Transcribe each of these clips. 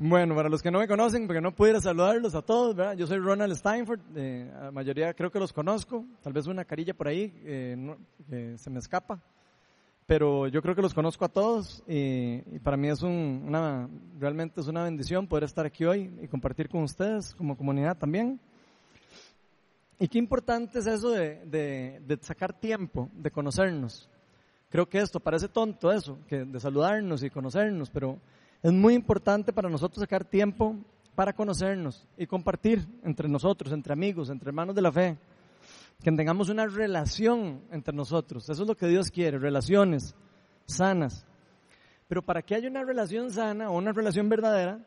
Bueno, para los que no me conocen, porque no pudiera saludarlos a todos, ¿verdad? Yo soy Ronald Steinford, eh, la mayoría creo que los conozco, tal vez una carilla por ahí eh, no, eh, se me escapa, pero yo creo que los conozco a todos y, y para mí es un, una, realmente es una bendición poder estar aquí hoy y compartir con ustedes como comunidad también. Y qué importante es eso de, de, de sacar tiempo, de conocernos. Creo que esto parece tonto eso, que de saludarnos y conocernos, pero es muy importante para nosotros sacar tiempo para conocernos y compartir entre nosotros, entre amigos, entre hermanos de la fe. Que tengamos una relación entre nosotros. Eso es lo que Dios quiere, relaciones sanas. Pero para que haya una relación sana o una relación verdadera,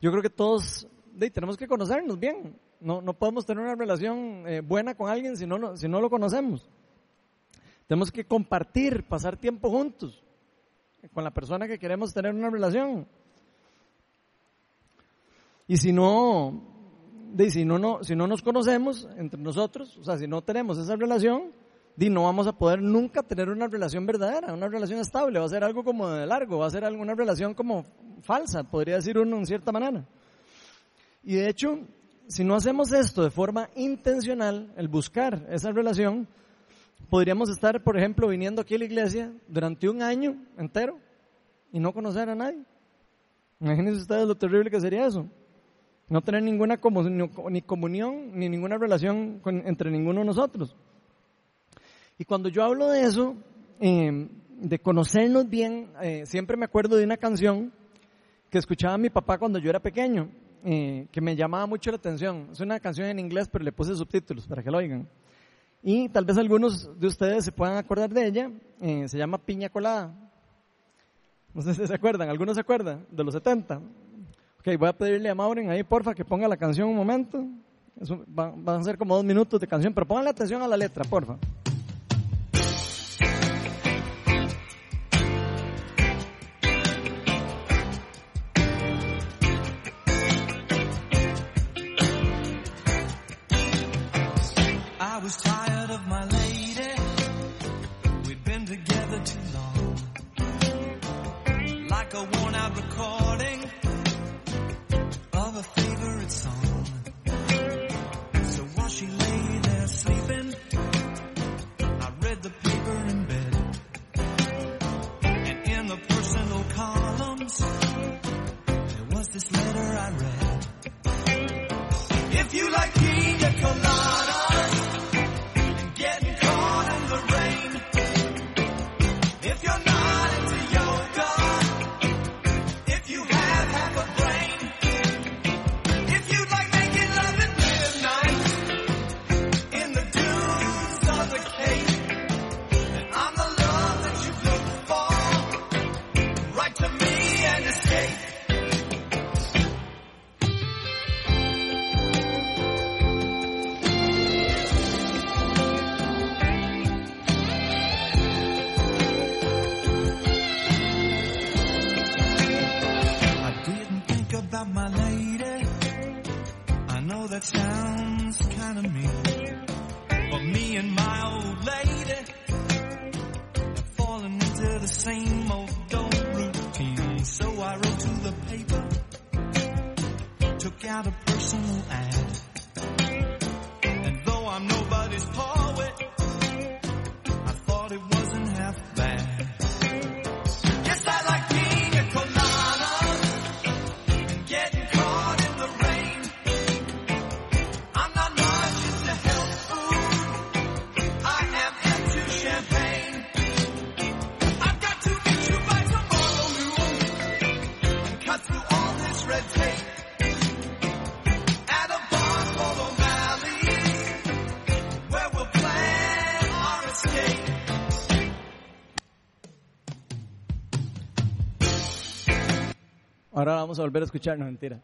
yo creo que todos de, tenemos que conocernos bien. No, no podemos tener una relación eh, buena con alguien si no, si no lo conocemos. Tenemos que compartir, pasar tiempo juntos con la persona que queremos tener una relación. Y si no, de, si no, no, si no nos conocemos entre nosotros, o sea, si no tenemos esa relación, di, no vamos a poder nunca tener una relación verdadera, una relación estable, va a ser algo como de largo, va a ser alguna relación como falsa, podría decir uno en cierta manera. Y de hecho, si no hacemos esto de forma intencional, el buscar esa relación, podríamos estar, por ejemplo, viniendo aquí a la iglesia durante un año entero y no conocer a nadie. Imagínense ustedes lo terrible que sería eso. No tener ninguna comunión, ni comunión ni ninguna relación entre ninguno de nosotros. Y cuando yo hablo de eso, eh, de conocernos bien, eh, siempre me acuerdo de una canción que escuchaba mi papá cuando yo era pequeño, eh, que me llamaba mucho la atención. Es una canción en inglés, pero le puse subtítulos para que lo oigan. Y tal vez algunos de ustedes se puedan acordar de ella. Eh, se llama Piña Colada. No sé si se acuerdan. ¿Algunos se acuerdan? De los 70. Ok, voy a pedirle a Maureen ahí, porfa, que ponga la canción un momento. Van a ser como dos minutos de canción, pero pónganle atención a la letra, porfa. Ahora vamos a volver a escuchar, no mentira.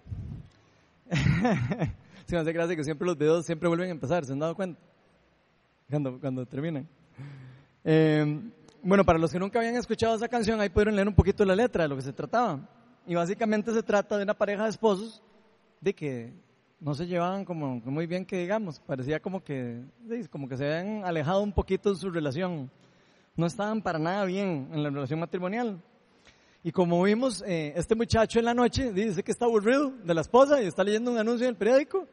Se me hace gracia que siempre los videos siempre vuelven a empezar, ¿se han dado cuenta? Cuando, cuando terminan. Eh, bueno, para los que nunca habían escuchado esa canción, ahí pudieron leer un poquito la letra de lo que se trataba. Y básicamente se trata de una pareja de esposos de que no se llevaban como muy bien que digamos, parecía como que, como que se habían alejado un poquito de su relación. No estaban para nada bien en la relación matrimonial. Y como vimos, eh, este muchacho en la noche dice que está aburrido de la esposa y está leyendo un anuncio en el periódico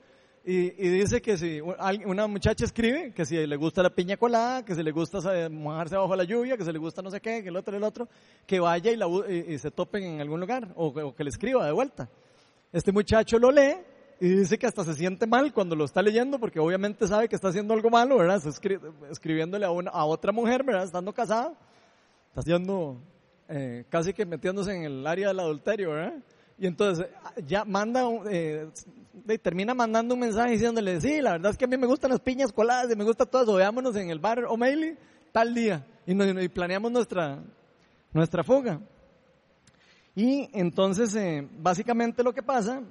y, y dice que si una muchacha escribe que si le gusta la piña colada, que si le gusta mojarse bajo la lluvia, que si le gusta no sé qué, que el otro, el otro, que vaya y, la, y, se topen en algún lugar o, o que le escriba de vuelta. Este muchacho lo lee y dice que hasta se siente mal cuando lo está leyendo porque obviamente sabe que está haciendo algo malo, ¿verdad? Está escribiéndole a, una, a otra mujer, ¿verdad? Estando casada, está haciendo eh, casi que metiéndose en el área del adulterio, ¿verdad? Y entonces ya manda, eh, termina mandando un mensaje diciéndole, sí, la verdad es que a mí me gustan las piñas coladas y me gusta todo eso, veámonos en el bar O'Malley tal día y, planeamos nuestra, nuestra fuga. Y entonces, eh, básicamente lo que pasa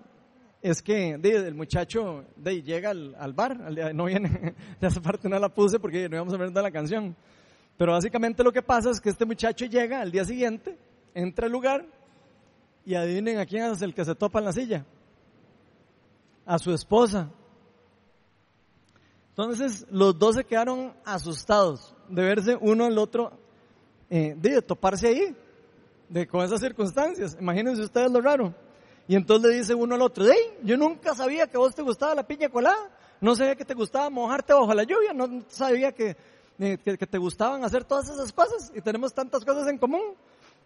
es que el muchacho de, llega al, bar, no viene, de esa parte no la puse porque no íbamos a ver la canción. Pero básicamente lo que pasa es que este muchacho llega al día siguiente, entra al lugar y adivinen a quién es el que se topa en la silla. A su esposa. Entonces los dos se quedaron asustados de verse uno al otro, eh, de toparse ahí, de, con esas circunstancias. Imagínense ustedes lo raro. Y entonces le dice uno al otro, hey, yo nunca sabía que a vos te gustaba la piña colada, no sabía que te gustaba mojarte bajo la lluvia, no sabía que que, te gustaban hacer todas esas cosas y tenemos tantas cosas en común.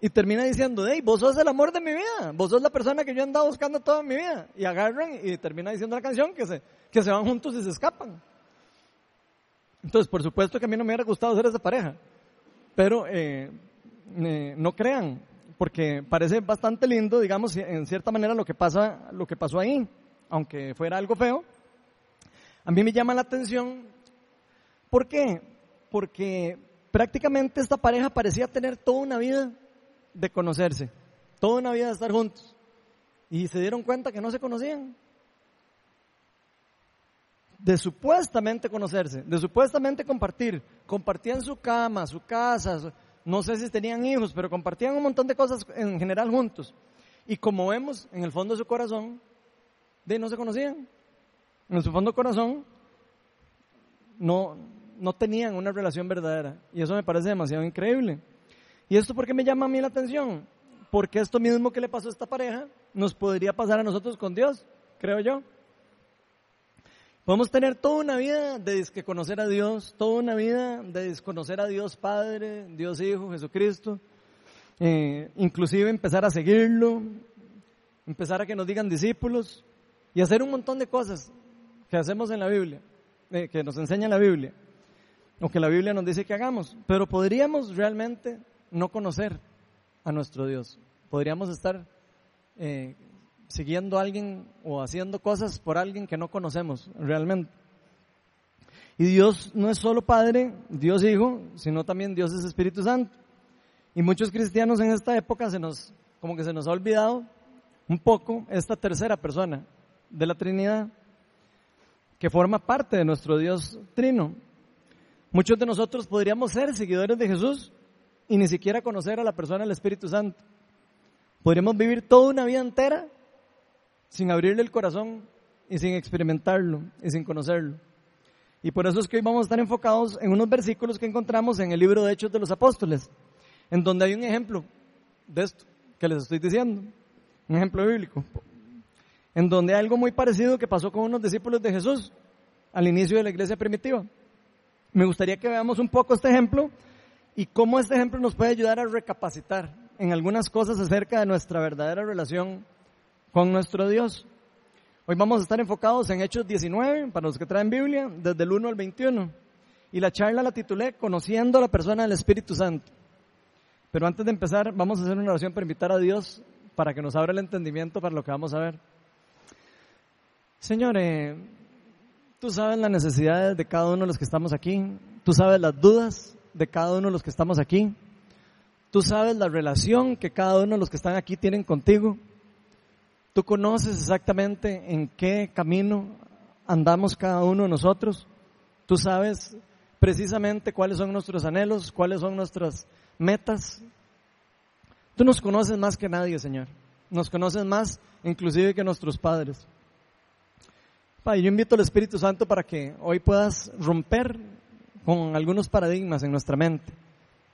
Y termina diciendo, hey, vos sos el amor de mi vida, vos sos la persona que yo he andado buscando toda mi vida. Y agarran y termina diciendo la canción que se, que se van juntos y se escapan. Entonces, por supuesto que a mí no me hubiera gustado ser esa pareja, pero eh, eh, no crean, porque parece bastante lindo, digamos, en cierta manera lo que pasa, lo que pasó ahí, aunque fuera algo feo. A mí me llama la atención, ¿por qué? Porque prácticamente esta pareja parecía tener toda una vida de conocerse, toda una vida de estar juntos. Y se dieron cuenta que no se conocían. De supuestamente conocerse, de supuestamente compartir. Compartían su cama, su casa, no sé si tenían hijos, pero compartían un montón de cosas en general juntos. Y como vemos, en el fondo de su corazón, de no se conocían. En su fondo corazón, no, no tenían una relación verdadera. Y eso me parece demasiado increíble. ¿Y esto por qué me llama a mí la atención? Porque esto mismo que le pasó a esta pareja nos podría pasar a nosotros con Dios, creo yo. Podemos tener toda una vida de conocer a Dios, toda una vida de desconocer a Dios Padre, Dios Hijo, Jesucristo, eh, inclusive empezar a seguirlo, empezar a que nos digan discípulos y hacer un montón de cosas que hacemos en la Biblia, eh, que nos enseña la Biblia o que la Biblia nos dice que hagamos, pero podríamos realmente no conocer a nuestro Dios. Podríamos estar eh, siguiendo a alguien o haciendo cosas por alguien que no conocemos realmente. Y Dios no es solo Padre, Dios Hijo, sino también Dios es Espíritu Santo. Y muchos cristianos en esta época se nos, como que se nos ha olvidado un poco esta tercera persona de la Trinidad, que forma parte de nuestro Dios Trino. Muchos de nosotros podríamos ser seguidores de Jesús y ni siquiera conocer a la persona del Espíritu Santo. Podríamos vivir toda una vida entera sin abrirle el corazón y sin experimentarlo y sin conocerlo. Y por eso es que hoy vamos a estar enfocados en unos versículos que encontramos en el libro de Hechos de los Apóstoles, en donde hay un ejemplo de esto que les estoy diciendo, un ejemplo bíblico, en donde hay algo muy parecido que pasó con unos discípulos de Jesús al inicio de la iglesia primitiva. Me gustaría que veamos un poco este ejemplo y cómo este ejemplo nos puede ayudar a recapacitar en algunas cosas acerca de nuestra verdadera relación con nuestro Dios. Hoy vamos a estar enfocados en Hechos 19, para los que traen Biblia, desde el 1 al 21. Y la charla la titulé Conociendo a la persona del Espíritu Santo. Pero antes de empezar, vamos a hacer una oración para invitar a Dios para que nos abra el entendimiento para lo que vamos a ver. Señor, eh, Tú sabes las necesidades de cada uno de los que estamos aquí. Tú sabes las dudas de cada uno de los que estamos aquí. Tú sabes la relación que cada uno de los que están aquí tienen contigo. Tú conoces exactamente en qué camino andamos cada uno de nosotros. Tú sabes precisamente cuáles son nuestros anhelos, cuáles son nuestras metas. Tú nos conoces más que nadie, Señor. Nos conoces más inclusive que nuestros padres. Padre, yo invito al Espíritu Santo para que hoy puedas romper con algunos paradigmas en nuestra mente,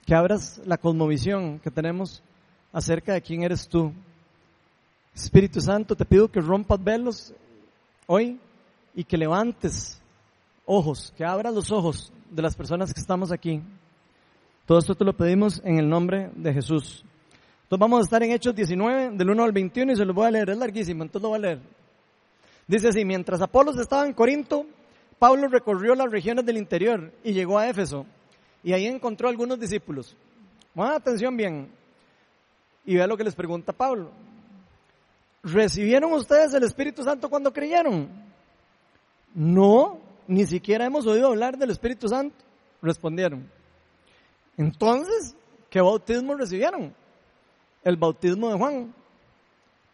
que abras la cosmovisión que tenemos acerca de quién eres tú. Espíritu Santo, te pido que rompas velos hoy y que levantes ojos, que abras los ojos de las personas que estamos aquí. Todo esto te lo pedimos en el nombre de Jesús. Entonces vamos a estar en Hechos 19, del 1 al 21, y se los voy a leer. Es larguísimo, entonces lo voy a leer. Dice así, mientras Apolos estaba en Corinto, Pablo recorrió las regiones del interior y llegó a Éfeso. Y ahí encontró algunos discípulos. Pongan atención bien. Y vea lo que les pregunta Pablo. ¿Recibieron ustedes el Espíritu Santo cuando creyeron? No, ni siquiera hemos oído hablar del Espíritu Santo. Respondieron. Entonces, ¿qué bautismo recibieron? El bautismo de Juan.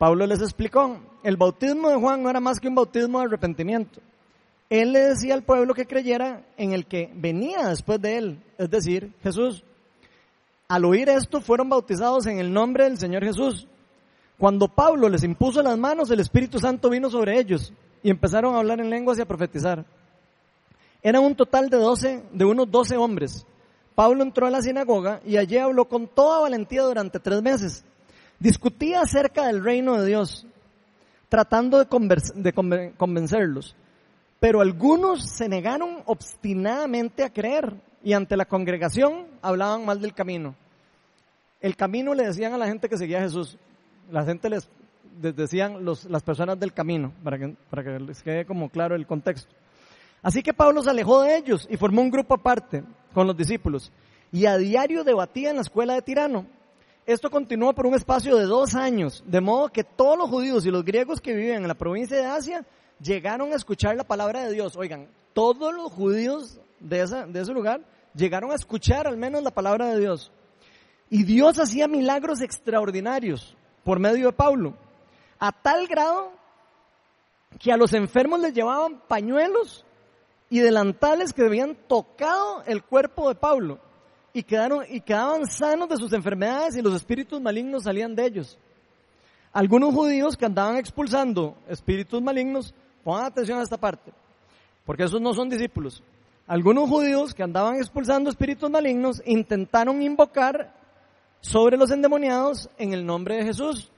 Pablo les explicó, el bautismo de Juan no era más que un bautismo de arrepentimiento. Él le decía al pueblo que creyera en el que venía después de él, es decir, Jesús. Al oír esto fueron bautizados en el nombre del Señor Jesús. Cuando Pablo les impuso las manos, el Espíritu Santo vino sobre ellos y empezaron a hablar en lenguas y a profetizar. Eran un total de doce, de unos doce hombres. Pablo entró a la sinagoga y allí habló con toda valentía durante tres meses. Discutía acerca del reino de Dios, tratando de, convencerlos. Pero algunos se negaron obstinadamente a creer y ante la congregación hablaban mal del camino. El camino le decían a la gente que seguía a Jesús la gente les, decían las personas del camino, para que, para que les quede como claro el contexto. Así que Pablo se alejó de ellos y formó un grupo aparte con los discípulos y a diario debatía en la escuela de Tirano. Esto continuó por un espacio de dos años, de modo que todos los judíos y los griegos que vivían en la provincia de Asia llegaron a escuchar la palabra de Dios. Oigan, todos los judíos de, esa, de ese lugar llegaron a escuchar al menos la palabra de Dios. Y Dios hacía milagros extraordinarios por medio de Pablo, a tal grado que a los enfermos les llevaban pañuelos y delantales que habían tocado el cuerpo de Pablo y, quedaron, y quedaban sanos de sus enfermedades y los espíritus malignos salían de ellos. Algunos judíos que andaban expulsando espíritus malignos, pongan atención a esta parte, porque esos no son discípulos. Algunos judíos que andaban expulsando espíritus malignos intentaron invocar sobre los endemoniados en el nombre de Jesús.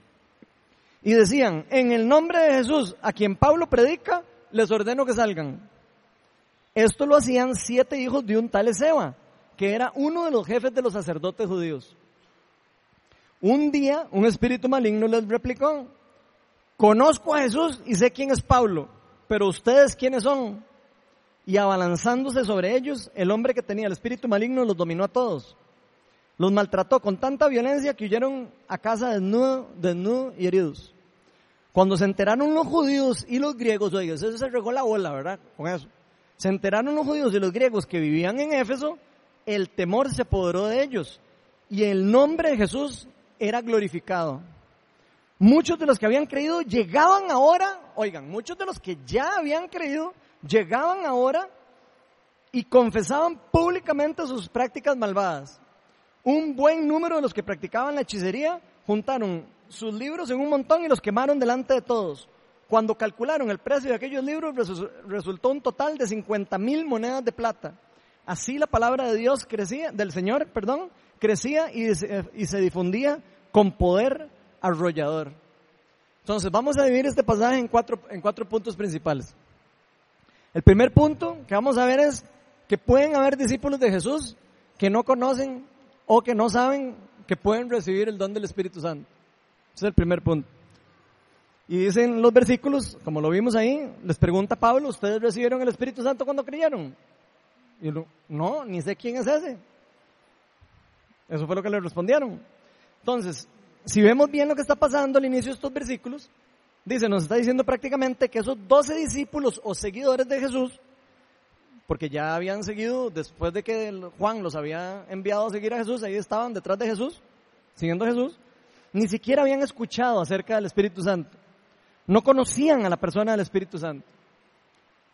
Y decían, en el nombre de Jesús, a quien Pablo predica, les ordeno que salgan. Esto lo hacían siete hijos de un tal Ezeba, que era uno de los jefes de los sacerdotes judíos. Un día, un espíritu maligno les replicó, conozco a Jesús y sé quién es Pablo, pero ustedes quiénes son. Y abalanzándose sobre ellos, el hombre que tenía el espíritu maligno los dominó a todos. Los maltrató con tanta violencia que huyeron a casa desnudo, desnudo y heridos. Cuando se enteraron los judíos y los griegos, oiga, eso se regó la bola, ¿verdad? Con eso. Se enteraron los judíos y los griegos que vivían en Éfeso, el temor se apoderó de ellos y el nombre de Jesús era glorificado. Muchos de los que habían creído llegaban ahora, oigan, muchos de los que ya habían creído llegaban ahora y confesaban públicamente sus prácticas malvadas. Un buen número de los que practicaban la hechicería juntaron sus libros en un montón y los quemaron delante de todos. Cuando calcularon el precio de aquellos libros resultó un total de 50 mil monedas de plata. Así la palabra de Dios crecía, del Señor, perdón, crecía y se, y se difundía con poder arrollador. Entonces vamos a dividir este pasaje en cuatro, en cuatro puntos principales. El primer punto que vamos a ver es que pueden haber discípulos de Jesús que no conocen o que no saben que pueden recibir el don del Espíritu Santo. Ese es el primer punto. Y dicen los versículos, como lo vimos ahí, les pregunta Pablo, ¿ustedes recibieron el Espíritu Santo cuando creyeron? Y no, no, ni sé quién es ese. Eso fue lo que le respondieron. Entonces, si vemos bien lo que está pasando al inicio de estos versículos, dice, nos está diciendo prácticamente que esos doce discípulos o seguidores de Jesús porque ya habían seguido, después de que Juan los había enviado a seguir a Jesús, ahí estaban detrás de Jesús, siguiendo a Jesús, ni siquiera habían escuchado acerca del Espíritu Santo. No conocían a la persona del Espíritu Santo.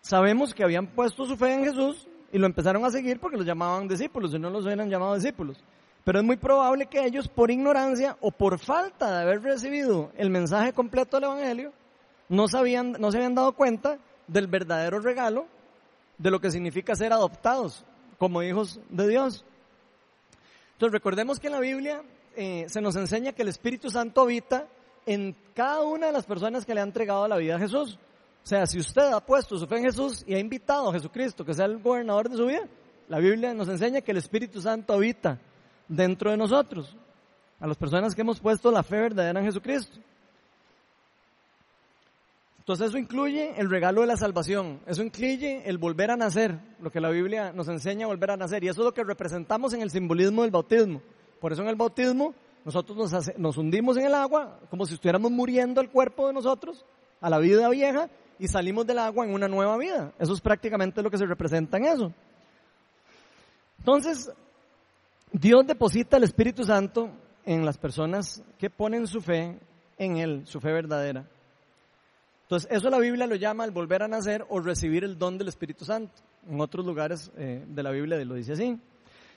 Sabemos que habían puesto su fe en Jesús y lo empezaron a seguir porque los llamaban discípulos, y no los hubieran llamado discípulos. Pero es muy probable que ellos, por ignorancia o por falta de haber recibido el mensaje completo del Evangelio, no, sabían, no se habían dado cuenta del verdadero regalo de lo que significa ser adoptados como hijos de Dios. Entonces recordemos que en la Biblia eh, se nos enseña que el Espíritu Santo habita en cada una de las personas que le han entregado la vida a Jesús. O sea, si usted ha puesto su fe en Jesús y ha invitado a Jesucristo que sea el gobernador de su vida, la Biblia nos enseña que el Espíritu Santo habita dentro de nosotros, a las personas que hemos puesto la fe verdadera en Jesucristo. Entonces eso incluye el regalo de la salvación, eso incluye el volver a nacer, lo que la Biblia nos enseña a volver a nacer, y eso es lo que representamos en el simbolismo del bautismo. Por eso en el bautismo nosotros nos, hundimos en el agua como si estuviéramos muriendo el cuerpo de nosotros a la vida vieja y salimos del agua en una nueva vida. Eso es prácticamente lo que se representa en eso. Entonces, Dios deposita el Espíritu Santo en las personas que ponen su fe en Él, su fe verdadera. Entonces, eso la Biblia lo llama el volver a nacer o recibir el don del Espíritu Santo. En otros lugares eh, de la Biblia lo dice así.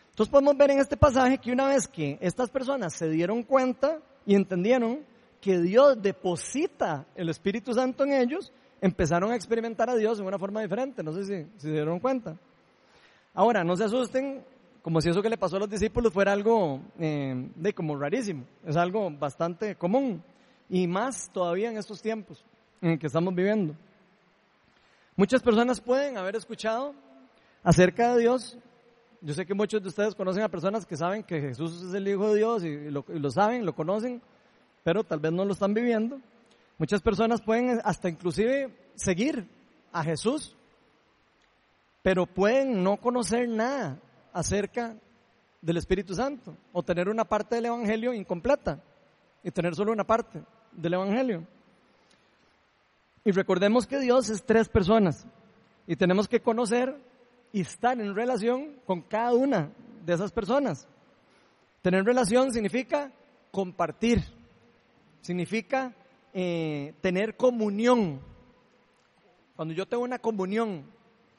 Entonces podemos ver en este pasaje que una vez que estas personas se dieron cuenta y entendieron que Dios deposita el Espíritu Santo en ellos, empezaron a experimentar a Dios de una forma diferente. No sé si, se dieron cuenta. Ahora, no se asusten como si eso que le pasó a los discípulos fuera algo eh, de como rarísimo. Es algo bastante común. Y más todavía en estos tiempos en que estamos viviendo. Muchas personas pueden haber escuchado acerca de Dios yo sé que muchos de ustedes conocen a personas que saben que Jesús es el Hijo de Dios y lo, saben, lo conocen, pero tal vez no lo están viviendo. Muchas personas pueden hasta inclusive seguir a Jesús, pero pueden no conocer nada acerca del Espíritu Santo o tener una parte del Evangelio incompleta y tener solo una parte del Evangelio. Y recordemos que Dios es tres personas y tenemos que conocer y estar en relación con cada una de esas personas. Tener relación significa compartir, significa eh, tener comunión. Cuando yo tengo una comunión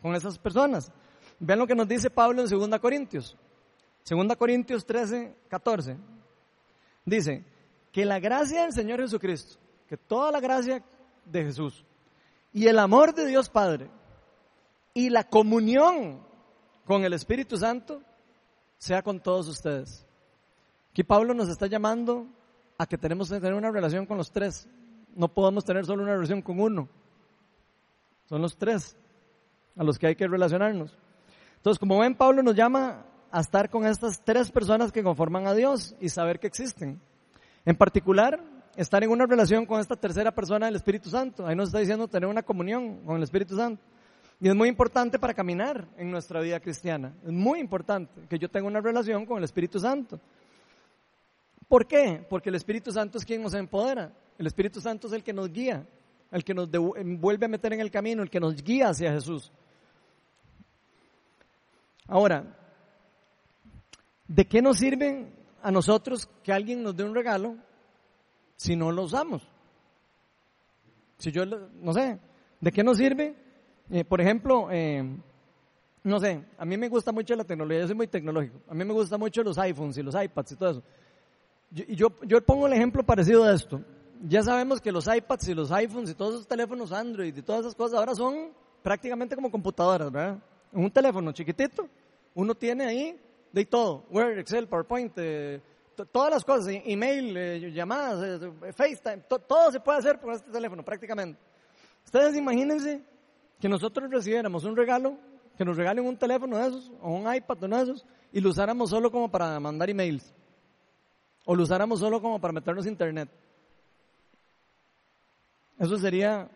con esas personas. Vean lo que nos dice Pablo en 2 Corintios. 2 Corintios 13, 14. Dice, que la gracia del Señor Jesucristo, que toda la gracia de Jesús y el amor de Dios Padre y la comunión con el Espíritu Santo sea con todos ustedes. Aquí Pablo nos está llamando a que tenemos que tener una relación con los tres. No podemos tener solo una relación con uno. Son los tres a los que hay que relacionarnos. Entonces, como ven, Pablo nos llama a estar con estas tres personas que conforman a Dios y saber que existen. En particular, estar en una relación con esta tercera persona del Espíritu Santo. Ahí nos está diciendo tener una comunión con el Espíritu Santo. Y es muy importante para caminar en nuestra vida cristiana. Es muy importante que yo tenga una relación con el Espíritu Santo. ¿Por qué? Porque el Espíritu Santo es quien nos empodera. El Espíritu Santo es el que nos guía, el que nos vuelve a meter en el camino, el que nos guía hacia Jesús. Ahora, ¿de qué nos sirve a nosotros que alguien nos dé un regalo si no lo usamos? Si yo, no sé, ¿de qué nos sirve eh, por ejemplo, eh, no sé, a mí me gusta mucho la tecnología, yo soy muy tecnológico. A mí me gusta mucho los iPhones y los iPads y todo eso. y yo, yo pongo el ejemplo parecido a esto. Ya sabemos que los iPads y los iPhones y todos esos teléfonos Android y todas esas cosas ahora son prácticamente como computadoras, ¿verdad? Un teléfono chiquitito, uno tiene ahí de todo, Word, Excel, PowerPoint, eh, todas las cosas, email, llamadas, FaceTime, todo se puede hacer por este teléfono prácticamente. Ustedes imagínense que nosotros recibiéramos un regalo, que nos regalen un teléfono de esos, o un iPad de esos, y lo usáramos solo como para mandar emails, o lo usáramos solo como para meternos internet. Eso sería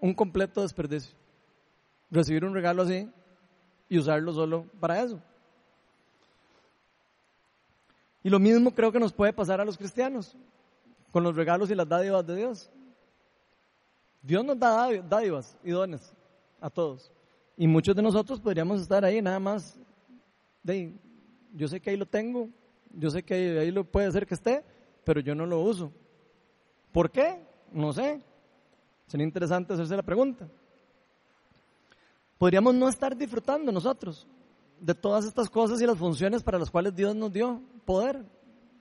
un completo desperdicio. Recibir un regalo así y usarlo solo para eso. Y lo mismo creo que nos puede pasar a los cristianos, con los regalos y las dádivas de Dios. Dios nos da dádivas y dones a todos. Y muchos de nosotros podríamos estar ahí nada más de, yo sé que ahí lo tengo, yo sé que ahí, lo puede ser que esté, pero yo no lo uso. ¿Por qué? No sé. Sería interesante hacerse la pregunta. Podríamos no estar disfrutando nosotros de todas estas cosas y las funciones para las cuales Dios nos dio poder.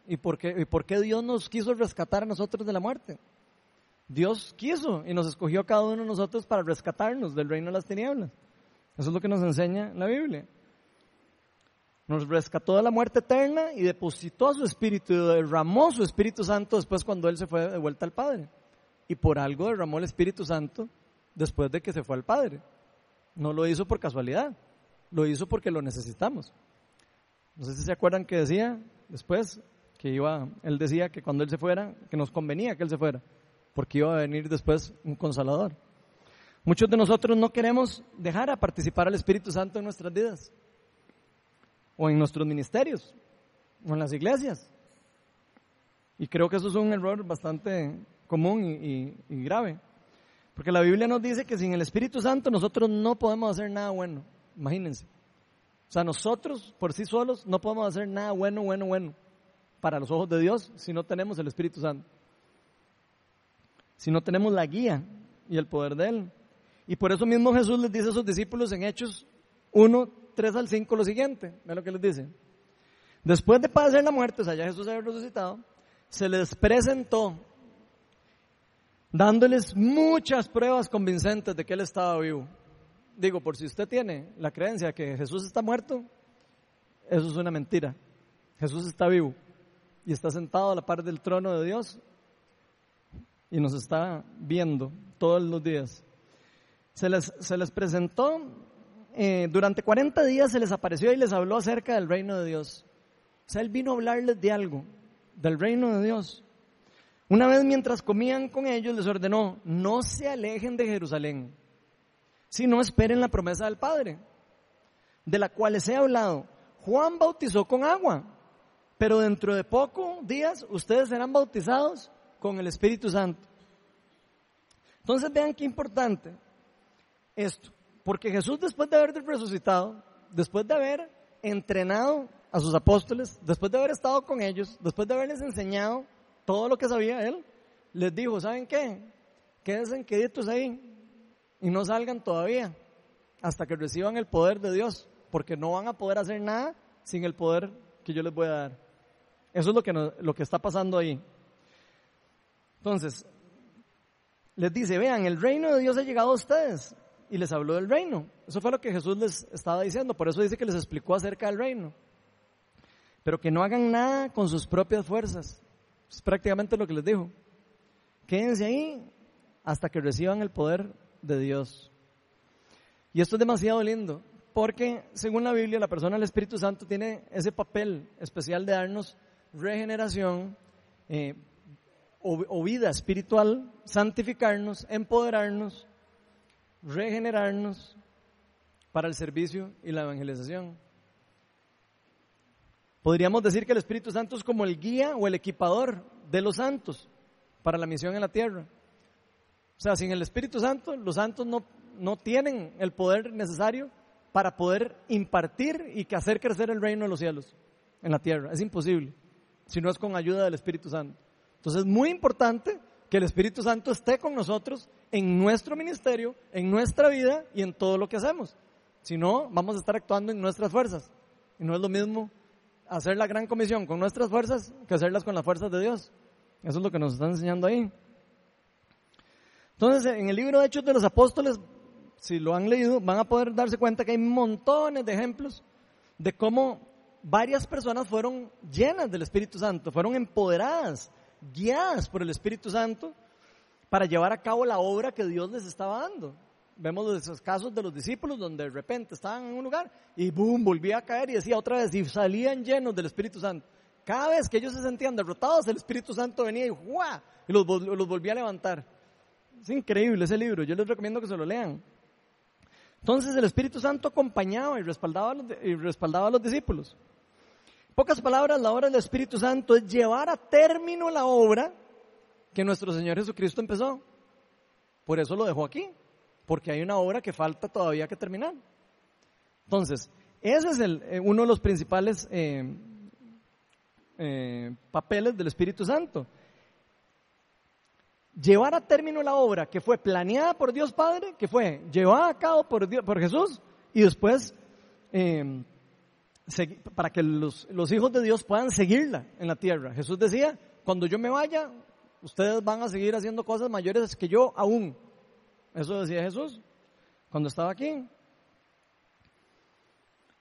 ¿Y por qué, y por qué Dios nos quiso rescatar a nosotros de la muerte? Dios quiso y nos escogió a cada uno de nosotros para rescatarnos del reino de las tinieblas. Eso es lo que nos enseña la Biblia. Nos rescató de la muerte eterna y depositó a su Espíritu y derramó su Espíritu Santo después cuando Él se fue de vuelta al Padre. Y por algo derramó el Espíritu Santo después de que se fue al Padre. No lo hizo por casualidad, lo hizo porque lo necesitamos. No sé si se acuerdan que decía después que iba, él decía que cuando él se fuera, que nos convenía que él se fuera, porque iba a venir después un consolador. Muchos de nosotros no queremos dejar a participar al Espíritu Santo en nuestras vidas, o en nuestros ministerios, o en las iglesias. Y creo que eso es un error bastante común y, y grave. Porque la Biblia nos dice que sin el Espíritu Santo nosotros no podemos hacer nada bueno. Imagínense. O sea, nosotros por sí solos no podemos hacer nada bueno, bueno, bueno para los ojos de Dios si no tenemos el Espíritu Santo. Si no tenemos la guía y el poder de Él. Y por eso mismo Jesús les dice a sus discípulos en Hechos 1, 3 al 5 lo siguiente. Ve lo que les dice. Después de padecer la muerte, o sea, ya Jesús había resucitado, se les presentó dándoles muchas pruebas convincentes de que Él estaba vivo. Digo, por si usted tiene la creencia que Jesús está muerto, eso es una mentira. Jesús está vivo y está sentado a la par del trono de Dios y nos está viendo todos los días. Se les, se les presentó, eh, durante 40 días se les apareció y les habló acerca del reino de Dios. O sea, Él vino a hablarles de algo, del reino de Dios. Una vez mientras comían con ellos les ordenó, no se alejen de Jerusalén, sino esperen la promesa del Padre, de la cual les he hablado. Juan bautizó con agua, pero dentro de pocos días ustedes serán bautizados con el Espíritu Santo. Entonces vean qué importante esto, porque Jesús después de haber resucitado, después de haber entrenado a sus apóstoles, después de haber estado con ellos, después de haberles enseñado todo lo que sabía él, les dijo, ¿saben qué? Quédense queditos ahí y no salgan todavía hasta que reciban el poder de Dios, porque no van a poder hacer nada sin el poder que yo les voy a dar. Eso es lo que, lo que está pasando ahí. Entonces, les dice, vean, el reino de Dios ha llegado a ustedes. Y les habló del reino. Eso fue lo que Jesús les estaba diciendo. Por eso dice que les explicó acerca del reino. Pero que no hagan nada con sus propias fuerzas, es prácticamente lo que les dijo. Quédense ahí hasta que reciban el poder de Dios. Y esto es demasiado lindo, porque según la Biblia, la persona del Espíritu Santo tiene ese papel especial de darnos regeneración eh, o, o vida espiritual, santificarnos, empoderarnos, regenerarnos para el servicio y la evangelización. Podríamos decir que el Espíritu Santo es como el guía o el equipador de los santos para la misión en la tierra. O sea, sin el Espíritu Santo, los santos no, no tienen el poder necesario para poder impartir y hacer crecer el reino de los cielos en la tierra. Es imposible, si no es con ayuda del Espíritu Santo. Entonces es muy importante que el Espíritu Santo esté con nosotros en nuestro ministerio, en nuestra vida y en todo lo que hacemos. Si no, vamos a estar actuando en nuestras fuerzas. Y no es lo mismo hacer la gran comisión con nuestras fuerzas que hacerlas con las fuerzas de Dios. Eso es lo que nos están enseñando ahí. Entonces, en el libro de Hechos de los Apóstoles, si lo han leído, van a poder darse cuenta que hay montones de ejemplos de cómo varias personas fueron llenas del Espíritu Santo, fueron empoderadas, guiadas por el Espíritu Santo para llevar a cabo la obra que Dios les estaba dando. Vemos esos casos de los discípulos donde de repente estaban en un lugar y boom, volvía a caer y decía otra vez y salían llenos del Espíritu Santo. Cada vez que ellos se sentían derrotados, el Espíritu Santo venía y ¡guau! y los, los volvía a levantar. Es increíble ese libro, yo les recomiendo que se lo lean. Entonces el Espíritu Santo acompañaba y respaldaba, a los, y respaldaba a los discípulos. Pocas palabras, la obra del Espíritu Santo es llevar a término la obra que nuestro Señor Jesucristo empezó. Por eso lo dejó aquí porque hay una obra que falta todavía que terminar. Entonces, ese es el, eh, uno de los principales eh, eh, papeles del Espíritu Santo. Llevar a término la obra que fue planeada por Dios Padre, que fue llevada a cabo por, por Jesús y después para que los hijos de Dios puedan seguirla en la tierra. Jesús decía, cuando yo me vaya, ustedes van a seguir haciendo cosas mayores que yo aún. Eso decía Jesús cuando estaba aquí.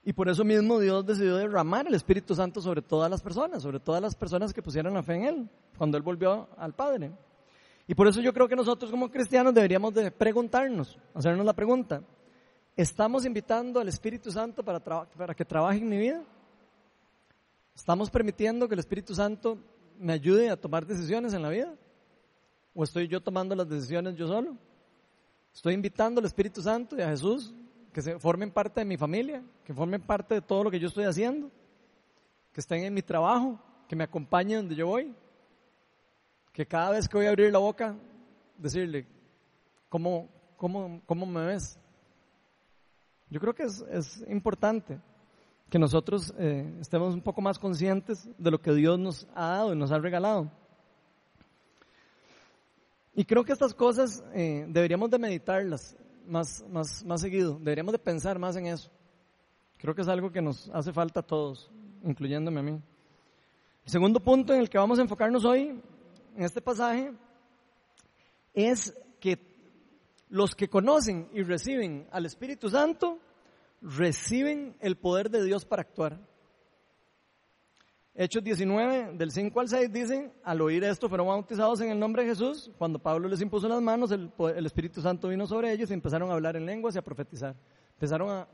Y por eso mismo Dios decidió derramar el Espíritu Santo sobre todas las personas, sobre todas las personas que pusieran la fe en Él, cuando Él volvió al Padre. Y por eso yo creo que nosotros como cristianos deberíamos de preguntarnos, hacernos la pregunta, ¿estamos invitando al Espíritu Santo para, para que trabaje en mi vida? ¿Estamos permitiendo que el Espíritu Santo me ayude a tomar decisiones en la vida? ¿O estoy yo tomando las decisiones yo solo? ¿Estoy invitando al Espíritu Santo y a Jesús que se formen parte de mi familia, que formen parte de todo lo que yo estoy haciendo, que estén en mi trabajo, que me acompañen donde yo voy, que cada vez que voy a abrir la boca, decirle, ¿cómo, cómo, cómo me ves? Yo creo que es, es importante que nosotros eh, estemos un poco más conscientes de lo que Dios nos ha dado y nos ha regalado. Y creo que estas cosas eh, deberíamos de meditarlas más, más, más seguido, deberíamos de pensar más en eso. Creo que es algo que nos hace falta a todos, incluyéndome a mí. El segundo punto en el que vamos a enfocarnos hoy, en este pasaje, es que los que conocen y reciben al Espíritu Santo, reciben el poder de Dios para actuar. Hechos 19, del 5 al 6 dice, al oír esto fueron bautizados en el nombre de Jesús. Cuando Pablo les impuso las manos, el, Espíritu Santo vino sobre ellos y empezaron a hablar en lenguas y a profetizar. Empezaron a,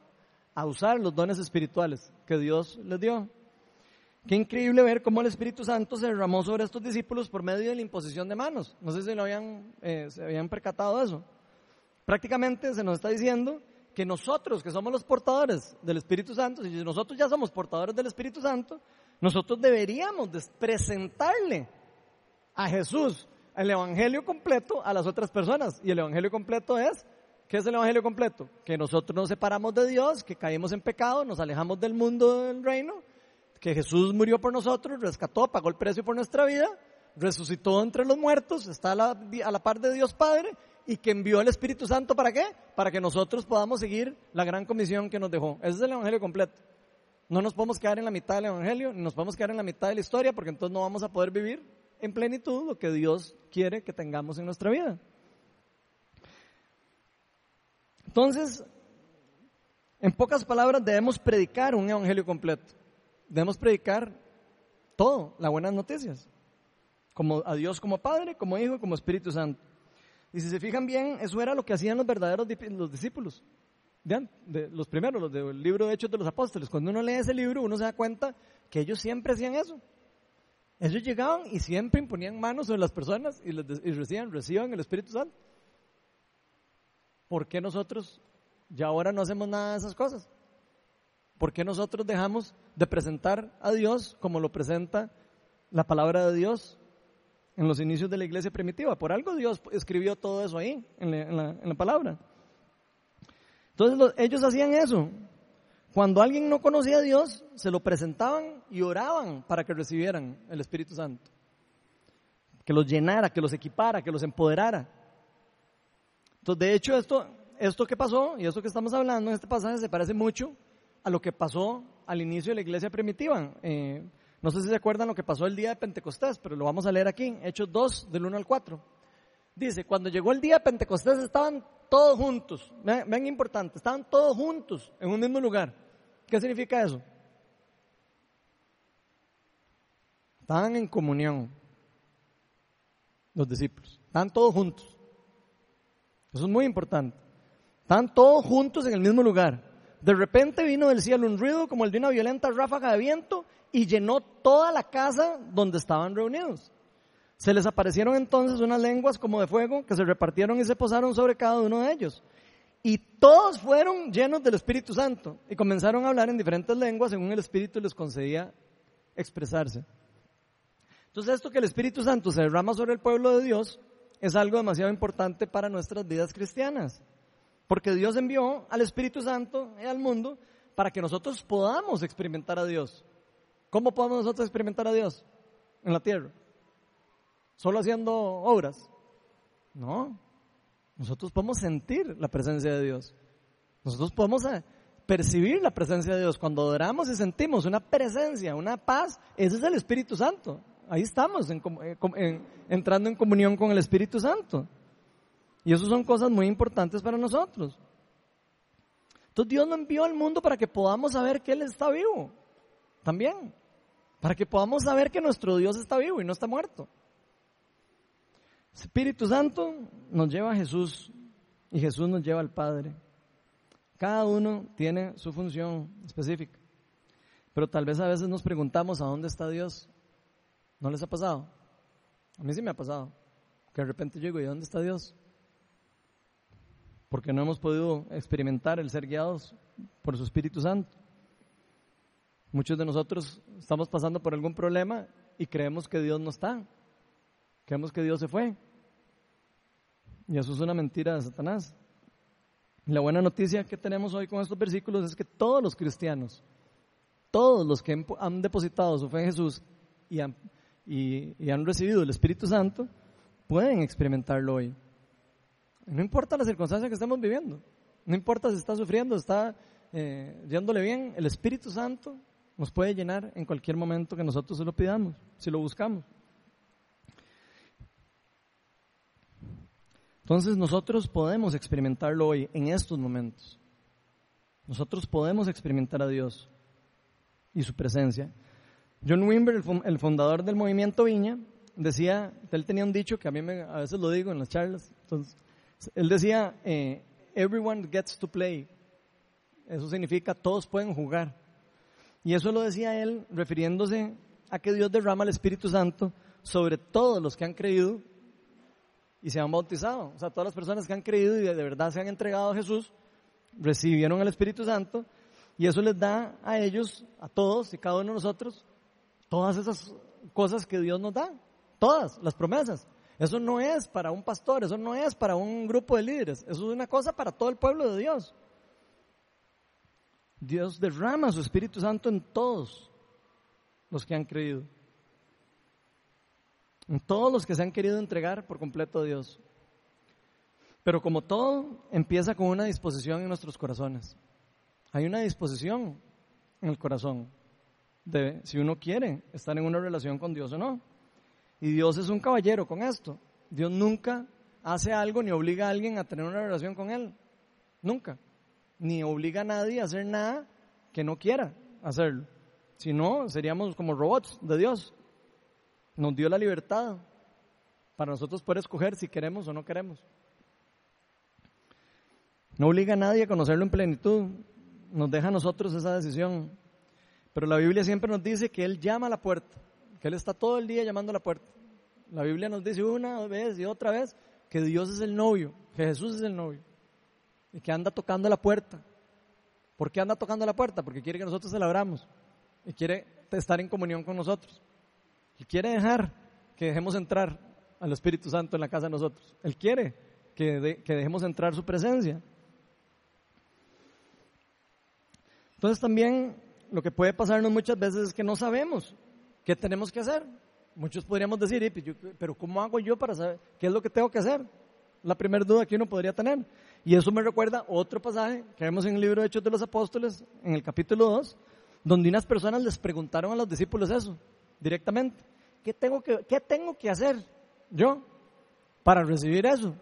a usar los dones espirituales que Dios les dio. Qué increíble ver cómo el Espíritu Santo se derramó sobre estos discípulos por medio de la imposición de manos. No sé si lo habían, eh, se habían percatado de eso. Prácticamente se nos está diciendo que nosotros, que somos los portadores del Espíritu Santo, si nosotros ya somos portadores del Espíritu Santo, nosotros deberíamos presentarle a Jesús el Evangelio completo a las otras personas. Y el Evangelio completo es, ¿qué es el Evangelio completo? Que nosotros nos separamos de Dios, que caímos en pecado, nos alejamos del mundo del reino, que Jesús murió por nosotros, rescató, pagó el precio por nuestra vida, resucitó entre los muertos, está a la, a la par de Dios Padre y que envió el Espíritu Santo para qué? Para que nosotros podamos seguir la gran comisión que nos dejó. Ese es el Evangelio completo. No nos podemos quedar en la mitad del Evangelio, ni nos podemos quedar en la mitad de la historia, porque entonces no vamos a poder vivir en plenitud lo que Dios quiere que tengamos en nuestra vida. Entonces, en pocas palabras, debemos predicar un Evangelio completo. Debemos predicar todo, las buenas noticias. Como a Dios como Padre, como Hijo, como Espíritu Santo. Y si se fijan bien, eso era lo que hacían los verdaderos los discípulos de, los primeros, los del libro de Hechos de los Apóstoles. Cuando uno lee ese libro, uno se da cuenta que ellos siempre hacían eso. Ellos llegaban y siempre imponían manos sobre las personas y, les, y recibían, reciban el Espíritu Santo. ¿Por qué nosotros ya ahora no hacemos nada de esas cosas? ¿Por qué nosotros dejamos de presentar a Dios como lo presenta la palabra de Dios en los inicios de la iglesia primitiva? Por algo Dios escribió todo eso ahí, en la palabra. Entonces ellos hacían eso. Cuando alguien no conocía a Dios, se lo presentaban y oraban para que recibieran el Espíritu Santo. Que los llenara, que los equipara, que los empoderara. Entonces, de hecho, esto, esto que pasó y esto que estamos hablando en este pasaje se parece mucho a lo que pasó al inicio de la iglesia primitiva. Eh, no sé si se acuerdan lo que pasó el día de Pentecostés, pero lo vamos a leer aquí, Hechos 2, del 1 al 4. Dice, cuando llegó el día de Pentecostés estaban todos juntos. Ven, importante, estaban todos juntos en un mismo lugar. ¿Qué significa eso? Estaban en comunión los discípulos. Estaban todos juntos. Eso es muy importante. Estaban todos juntos en el mismo lugar. De repente vino del cielo un ruido como el de una violenta ráfaga de viento y llenó toda la casa donde estaban reunidos. Se les aparecieron entonces unas lenguas como de fuego que se repartieron y se posaron sobre cada uno de ellos. Y todos fueron llenos del Espíritu Santo y comenzaron a hablar en diferentes lenguas según el Espíritu les concedía expresarse. Entonces esto que el Espíritu Santo se derrama sobre el pueblo de Dios es algo demasiado importante para nuestras vidas cristianas. Porque Dios envió al Espíritu Santo al mundo para que nosotros podamos experimentar a Dios. ¿Cómo podemos nosotros experimentar a Dios? En la tierra solo haciendo obras. No, nosotros podemos sentir la presencia de Dios. Nosotros podemos eh, percibir la presencia de Dios. Cuando adoramos y sentimos una presencia, una paz, ese es el Espíritu Santo. Ahí estamos eh, entrando en comunión con el Espíritu Santo. Y eso son cosas muy importantes para nosotros. Entonces Dios lo envió al mundo para que podamos saber que Él está vivo. También. Para que podamos saber que nuestro Dios está vivo y no está muerto. Espíritu Santo nos lleva a Jesús y Jesús nos lleva al Padre. Cada uno tiene su función específica. Pero tal vez a veces nos preguntamos a dónde está Dios. ¿No les ha pasado? A mí sí me ha pasado. Que de repente llego y ¿dónde está Dios? Porque no hemos podido experimentar el ser guiados por su Espíritu Santo. Muchos de nosotros estamos pasando por algún problema y creemos que Dios no está. Creemos que Dios se fue. Y eso es una mentira de Satanás. La buena noticia que tenemos hoy con estos versículos es que todos los cristianos, todos los que han depositado su fe en Jesús y han, y, han recibido el Espíritu Santo, pueden experimentarlo hoy. No importa la circunstancia que estemos viviendo, no importa si está sufriendo, está eh, yéndole bien, el Espíritu Santo nos puede llenar en cualquier momento que nosotros se lo pidamos, si lo buscamos. Entonces nosotros podemos experimentarlo hoy, en estos momentos. Nosotros podemos experimentar a Dios y su presencia. John Wimber, el fundador del movimiento Viña, decía, él tenía un dicho que a mí a veces lo digo en las charlas, entonces, él decía, eh, everyone gets to play. Eso significa todos pueden jugar. Y eso lo decía él refiriéndose a que Dios derrama el Espíritu Santo sobre todos los que han creído y se han bautizado. O sea, todas las personas que han creído y de verdad se han entregado a Jesús, recibieron el Espíritu Santo y eso les da a ellos, a todos y cada uno de nosotros, todas esas cosas que Dios nos da, todas las promesas. Eso no es para un pastor, eso no es para un grupo de líderes, eso es una cosa para todo el pueblo de Dios. Dios derrama su Espíritu Santo en todos los que han creído. Todos los que se han querido entregar por completo a Dios. Pero como todo, empieza con una disposición en nuestros corazones. Hay una disposición en el corazón de si uno quiere estar en una relación con Dios o no. Y Dios es un caballero con esto. Dios nunca hace algo ni obliga a alguien a tener una relación con Él. Nunca. Ni obliga a nadie a hacer nada que no quiera hacerlo. Si no, seríamos como robots de Dios. Nos dio la libertad para nosotros poder escoger si queremos o no queremos. No obliga a nadie a conocerlo en plenitud, nos deja a nosotros esa decisión. Pero la Biblia siempre nos dice que Él llama a la puerta, que Él está todo el día llamando a la puerta. La Biblia nos dice una vez y otra vez que Dios es el novio, que Jesús es el novio y que anda tocando la puerta. ¿Por qué anda tocando la puerta? Porque quiere que nosotros se la abramos y quiere estar en comunión con nosotros. Y quiere dejar que dejemos entrar al Espíritu Santo en la casa de nosotros. Él quiere que, dejemos entrar su presencia. Entonces también lo que puede pasarnos muchas veces es que no sabemos qué tenemos que hacer. Muchos podríamos decir, pero ¿cómo hago yo para saber qué es lo que tengo que hacer? La primera duda que uno podría tener. Y eso me recuerda otro pasaje que vemos en el libro de Hechos de los Apóstoles, en el capítulo 2, donde unas personas les preguntaron a los discípulos eso directamente. ¿Qué tengo que, qué tengo que hacer yo para recibir eso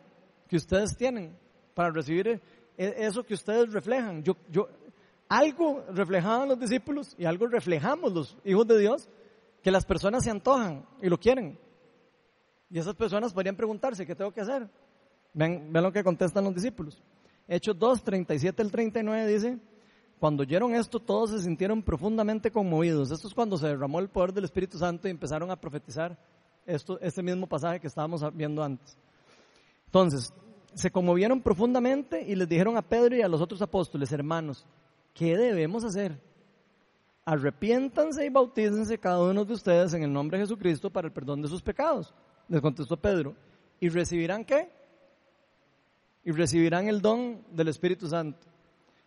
que ustedes tienen? Para recibir e, eso que ustedes reflejan. Yo, yo, algo reflejaban los discípulos y algo reflejamos los hijos de Dios, que las personas se antojan y lo quieren. Y esas personas podrían preguntarse, ¿qué tengo que hacer? Ven, ven lo que contestan los discípulos. Hechos 2, 37 al 39 dice, cuando oyeron esto, todos se sintieron profundamente conmovidos. Esto es cuando se derramó el poder del Espíritu Santo y empezaron a profetizar esto, este mismo pasaje que estábamos viendo antes. Entonces, se conmovieron profundamente y les dijeron a Pedro y a los otros apóstoles, hermanos, ¿qué debemos hacer? Arrepiéntanse y bautícense cada uno de ustedes en el nombre de Jesucristo para el perdón de sus pecados. Les contestó Pedro. ¿Y recibirán qué? Y recibirán el don del Espíritu Santo.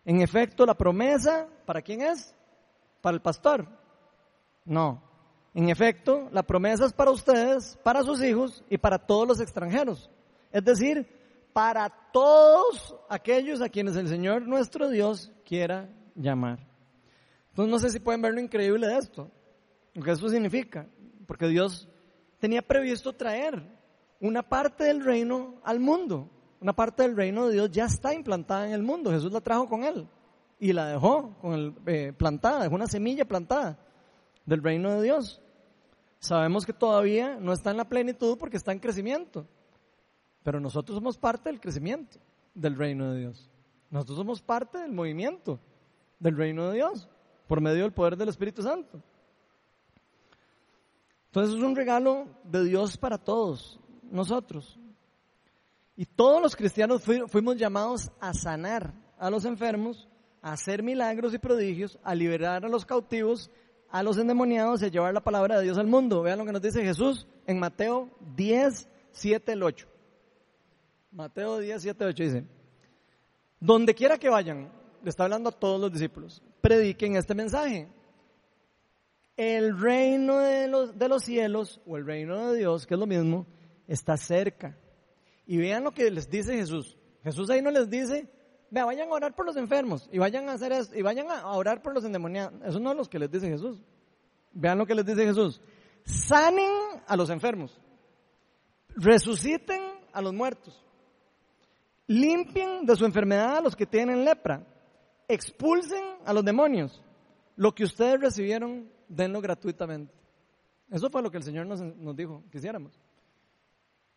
En efecto, la promesa, ¿para quién es? ¿Para el pastor? No. En efecto, la promesa es para ustedes, para sus hijos y para todos los extranjeros. Es decir, para todos aquellos a quienes el Señor nuestro Dios quiera llamar. Entonces no sé si pueden ver lo increíble de esto, lo que eso significa, porque Dios tenía previsto traer una parte del reino al mundo una parte del reino de Dios ya está implantada en el mundo. Jesús la trajo con él. y la dejó con el, eh, plantada, dejó una semilla plantada del reino de Dios. Sabemos que todavía no está en la plenitud porque está en crecimiento, pero nosotros somos parte del crecimiento del reino de Dios. Nosotros somos parte del movimiento del reino de Dios por medio del poder del Espíritu Santo. Entonces es un regalo de Dios para todos nosotros. Y todos los cristianos fuimos llamados a sanar a los enfermos, a hacer milagros y prodigios, a liberar a los cautivos, a los endemoniados y a llevar la palabra de Dios al mundo. Vean lo que nos dice Jesús en Mateo 10, 7, el 8. Mateo 10, 7, 8 dice, donde quiera que vayan, le está hablando a todos los discípulos, prediquen este mensaje. El reino de los, de los cielos, o el reino de Dios, que es lo mismo, está cerca. Y vean lo que les dice Jesús. Jesús ahí no les dice, vea, vayan a orar por los enfermos y vayan a hacer esto, y vayan a orar por los endemoniados. Eso no es lo que les dice Jesús. Vean lo que les dice Jesús. Sanen a los enfermos. Resuciten a los muertos. Limpien de su enfermedad a los que tienen lepra. Expulsen a los demonios. Lo que ustedes recibieron, denlo gratuitamente. Eso fue lo que el Señor nos, nos dijo que.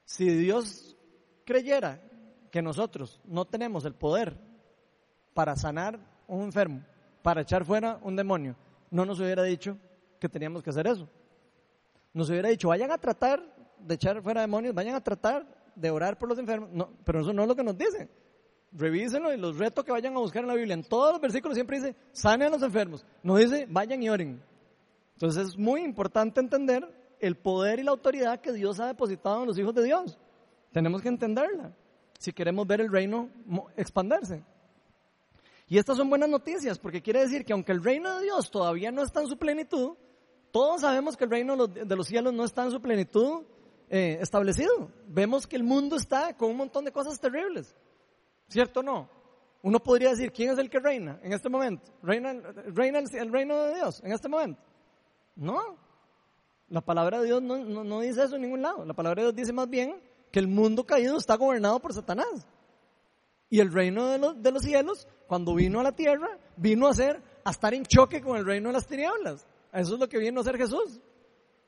Si Dios creyera que nosotros no tenemos el poder para sanar un enfermo, para echar fuera un demonio, no nos hubiera dicho que teníamos que hacer eso. Nos hubiera dicho, vayan a tratar de echar fuera demonios, vayan a tratar de orar por los enfermos. No, pero eso no es lo que nos dice. Revísenlo y los retos que vayan a buscar en la Biblia. En todos los versículos siempre dice, sanen a los enfermos. No dice, vayan y oren. Entonces es muy importante entender el poder y la autoridad que Dios ha depositado en los hijos de Dios. Tenemos que entenderla si queremos ver el reino expandirse. Y estas son buenas noticias porque quiere decir que aunque el reino de Dios todavía no está en su plenitud, todos sabemos que el reino de los cielos no está en su plenitud eh, establecido. Vemos que el mundo está con un montón de cosas terribles. ¿Cierto o no? Uno podría decir, ¿quién es el que reina en este momento? ¿Reina, reina el, reino de Dios en este momento? No. La palabra de Dios no, no dice eso en ningún lado. La palabra de Dios dice más bien el mundo caído está gobernado por Satanás. Y el reino de los, de los cielos, cuando vino a la tierra, vino a ser, a estar en choque con el reino de las tinieblas. Eso es lo que vino a hacer Jesús.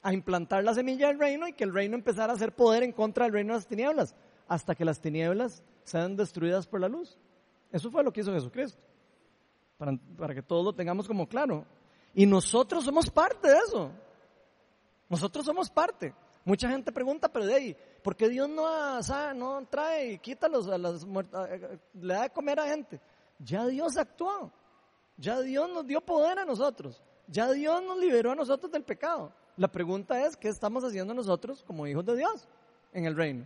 A implantar la semilla del reino y que el reino empezara a hacer poder en contra del reino de las tinieblas. Hasta que las tinieblas sean destruidas por la luz. Eso fue lo que hizo Jesucristo. Para, para que todos lo tengamos como claro. Y nosotros somos parte de eso. Nosotros somos parte. Mucha gente pregunta, pero de ahí, ¿por qué Dios no, no trae y quita los, a las le da de comer a gente? Ya Dios actuó. Ya Dios nos dio poder a nosotros. Ya Dios nos liberó a nosotros del pecado. La pregunta es, ¿qué estamos haciendo nosotros como hijos de Dios en el reino?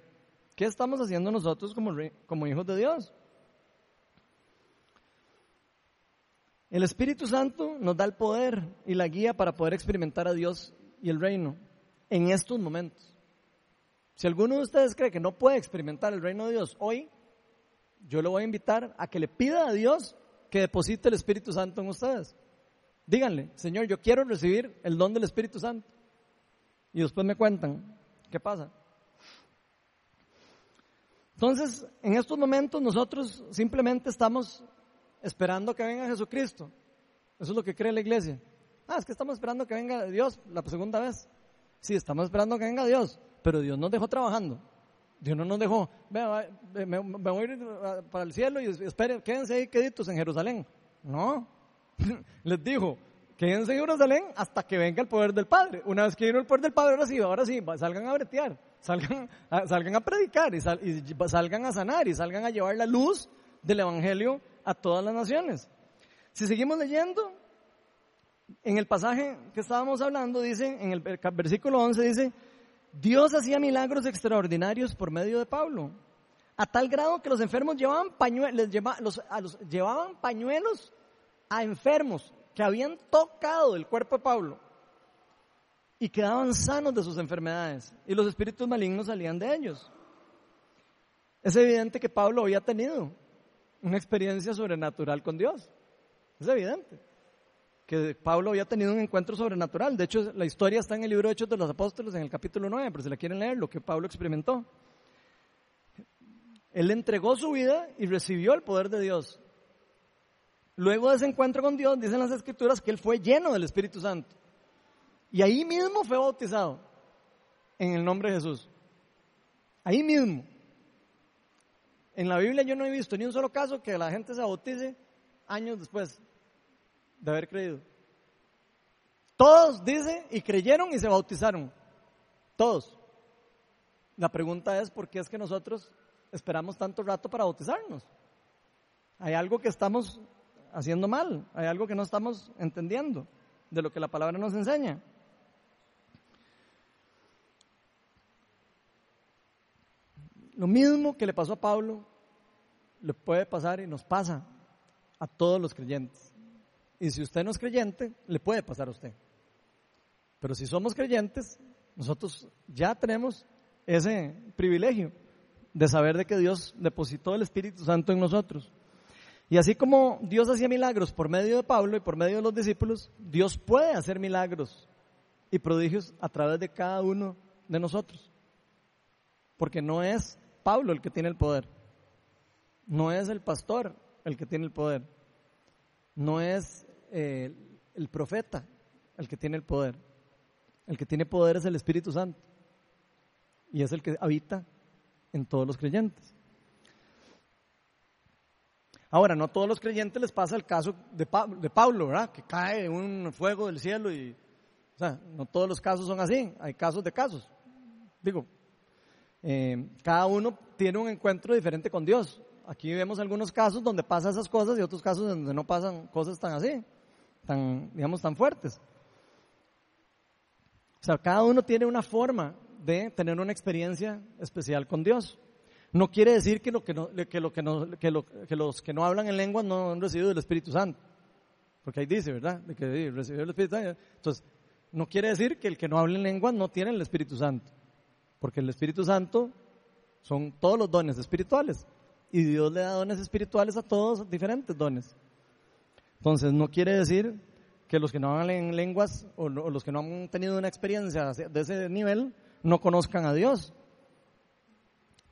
¿Qué estamos haciendo nosotros como hijos de Dios? El Espíritu Santo nos da el poder y la guía para poder experimentar a Dios y el reino en estos momentos. Si alguno de ustedes cree que no puede experimentar el reino de Dios hoy, yo le voy a invitar a que le pida a Dios que deposite el Espíritu Santo en ustedes. Díganle, Señor, yo quiero recibir el don del Espíritu Santo. Y después me cuentan qué pasa. Entonces, en estos momentos nosotros simplemente estamos esperando que venga Jesucristo. Eso es lo que cree la iglesia. Ah, es que estamos esperando que venga Dios la segunda vez. Sí, estamos esperando que venga Dios, pero Dios nos dejó trabajando. Dios no nos dejó, me, me, voy a ir para el cielo y esperen, quédense ahí queditos en Jerusalén. No, les dijo, quédense en Jerusalén hasta que venga el poder del Padre. Una vez que vino el poder del Padre, ahora sí, ahora sí, salgan a bretear, salgan a, salgan a predicar y, y salgan a sanar y salgan a llevar la luz del Evangelio a todas las naciones. Si seguimos leyendo, en el pasaje que estábamos hablando, dice, en el versículo 11 dice, Dios hacía milagros extraordinarios por medio de Pablo, a tal grado que los enfermos llevaban pañuelos, llevaban pañuelos a enfermos que habían tocado el cuerpo de Pablo y quedaban sanos de sus enfermedades y los espíritus malignos salían de ellos. Es evidente que Pablo había tenido una experiencia sobrenatural con Dios. Es evidente que Pablo había tenido un encuentro sobrenatural. De hecho, la historia está en el libro de Hechos de los Apóstoles, en el capítulo 9, pero si la quieren leer, lo que Pablo experimentó. Él entregó su vida y recibió el poder de Dios. Luego de ese encuentro con Dios, dicen las escrituras que él fue lleno del Espíritu Santo. Y ahí mismo fue bautizado en el nombre de Jesús. Ahí mismo. En la Biblia yo no he visto ni un solo caso que la gente se bautice años después de haber creído. Todos, dice, y creyeron y se bautizaron. Todos. La pregunta es, ¿por qué es que nosotros esperamos tanto rato para bautizarnos? Hay algo que estamos haciendo mal, hay algo que no estamos entendiendo de lo que la palabra nos enseña. Lo mismo que le pasó a Pablo, le puede pasar y nos pasa a todos los creyentes. Y si usted no es creyente, le puede pasar a usted. Pero si somos creyentes, nosotros ya tenemos ese privilegio de saber de que Dios depositó el Espíritu Santo en nosotros. Y así como Dios hacía milagros por medio de Pablo y por medio de los discípulos, Dios puede hacer milagros y prodigios a través de cada uno de nosotros. Porque no es Pablo el que tiene el poder. No es el pastor el que tiene el poder. No es eh, el profeta el que tiene el poder. El que tiene poder es el Espíritu Santo. Y es el que habita en todos los creyentes. Ahora, no a todos los creyentes les pasa el caso de Pablo, de Pablo, ¿verdad? Que cae un fuego del cielo y, o sea, no todos los casos son así, hay casos de casos. Digo, eh, cada uno tiene un encuentro diferente con Dios. Aquí vemos algunos casos donde pasan esas cosas y otros casos donde no pasan cosas tan así, tan, digamos, tan fuertes. O sea, cada uno tiene una forma de tener una experiencia especial con Dios. No quiere decir que, lo que, no, que, lo que, no, que, lo, que los que no hablan en lenguas no han recibido el Espíritu Santo. Porque ahí dice, ¿verdad? De que recibió el Espíritu Santo. Entonces, no quiere decir que el que no habla en lenguas no tiene el Espíritu Santo. Porque el Espíritu Santo son todos los dones espirituales. Y Dios le da dones espirituales a todos, diferentes dones. Entonces, no quiere decir que los que no hablan en lenguas o, los que no han tenido una experiencia de ese nivel no conozcan a Dios.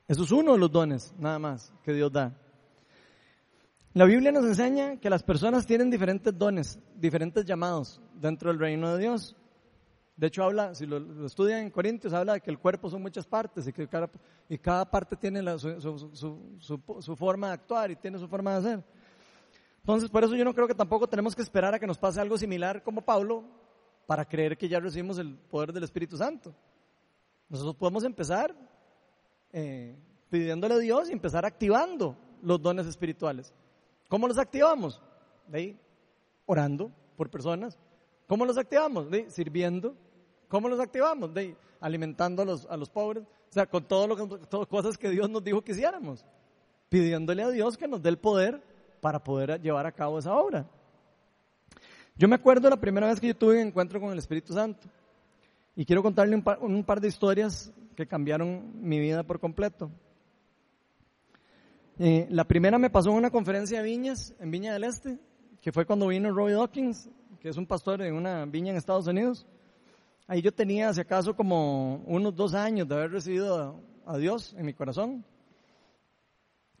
Eso es uno de los dones, nada más, que Dios da. La Biblia nos enseña que las personas tienen diferentes dones, diferentes llamados dentro del reino de Dios. De hecho, habla, si lo, estudian en Corintios, habla de que el cuerpo son muchas partes y que cada parte tiene su, forma de actuar y tiene su forma de hacer. Entonces, por eso yo no creo que tampoco tenemos que esperar a que nos pase algo similar como Pablo para creer que ya recibimos el poder del Espíritu Santo. Nosotros podemos empezar eh, pidiéndole a Dios y empezar activando los dones espirituales. ¿Cómo los activamos? De ahí, orando por personas, ¿Cómo los activamos? De, sirviendo. ¿Cómo los activamos? De, alimentando a los, a los pobres. O sea, con todo lo que, todas cosas que Dios nos dijo que hiciéramos. Pidiéndole a Dios que nos dé el poder para poder llevar a cabo esa obra. Yo me acuerdo la primera vez que yo tuve un encuentro con el Espíritu Santo. Y quiero contarle un par, de historias que cambiaron mi vida por completo. Eh, la primera me pasó en una conferencia de viñas en Viña del Este, que fue cuando vino Roy Dawkins que es un pastor en una viña en Estados Unidos. Ahí yo tenía, si acaso, como unos dos años de haber recibido a, Dios en mi corazón.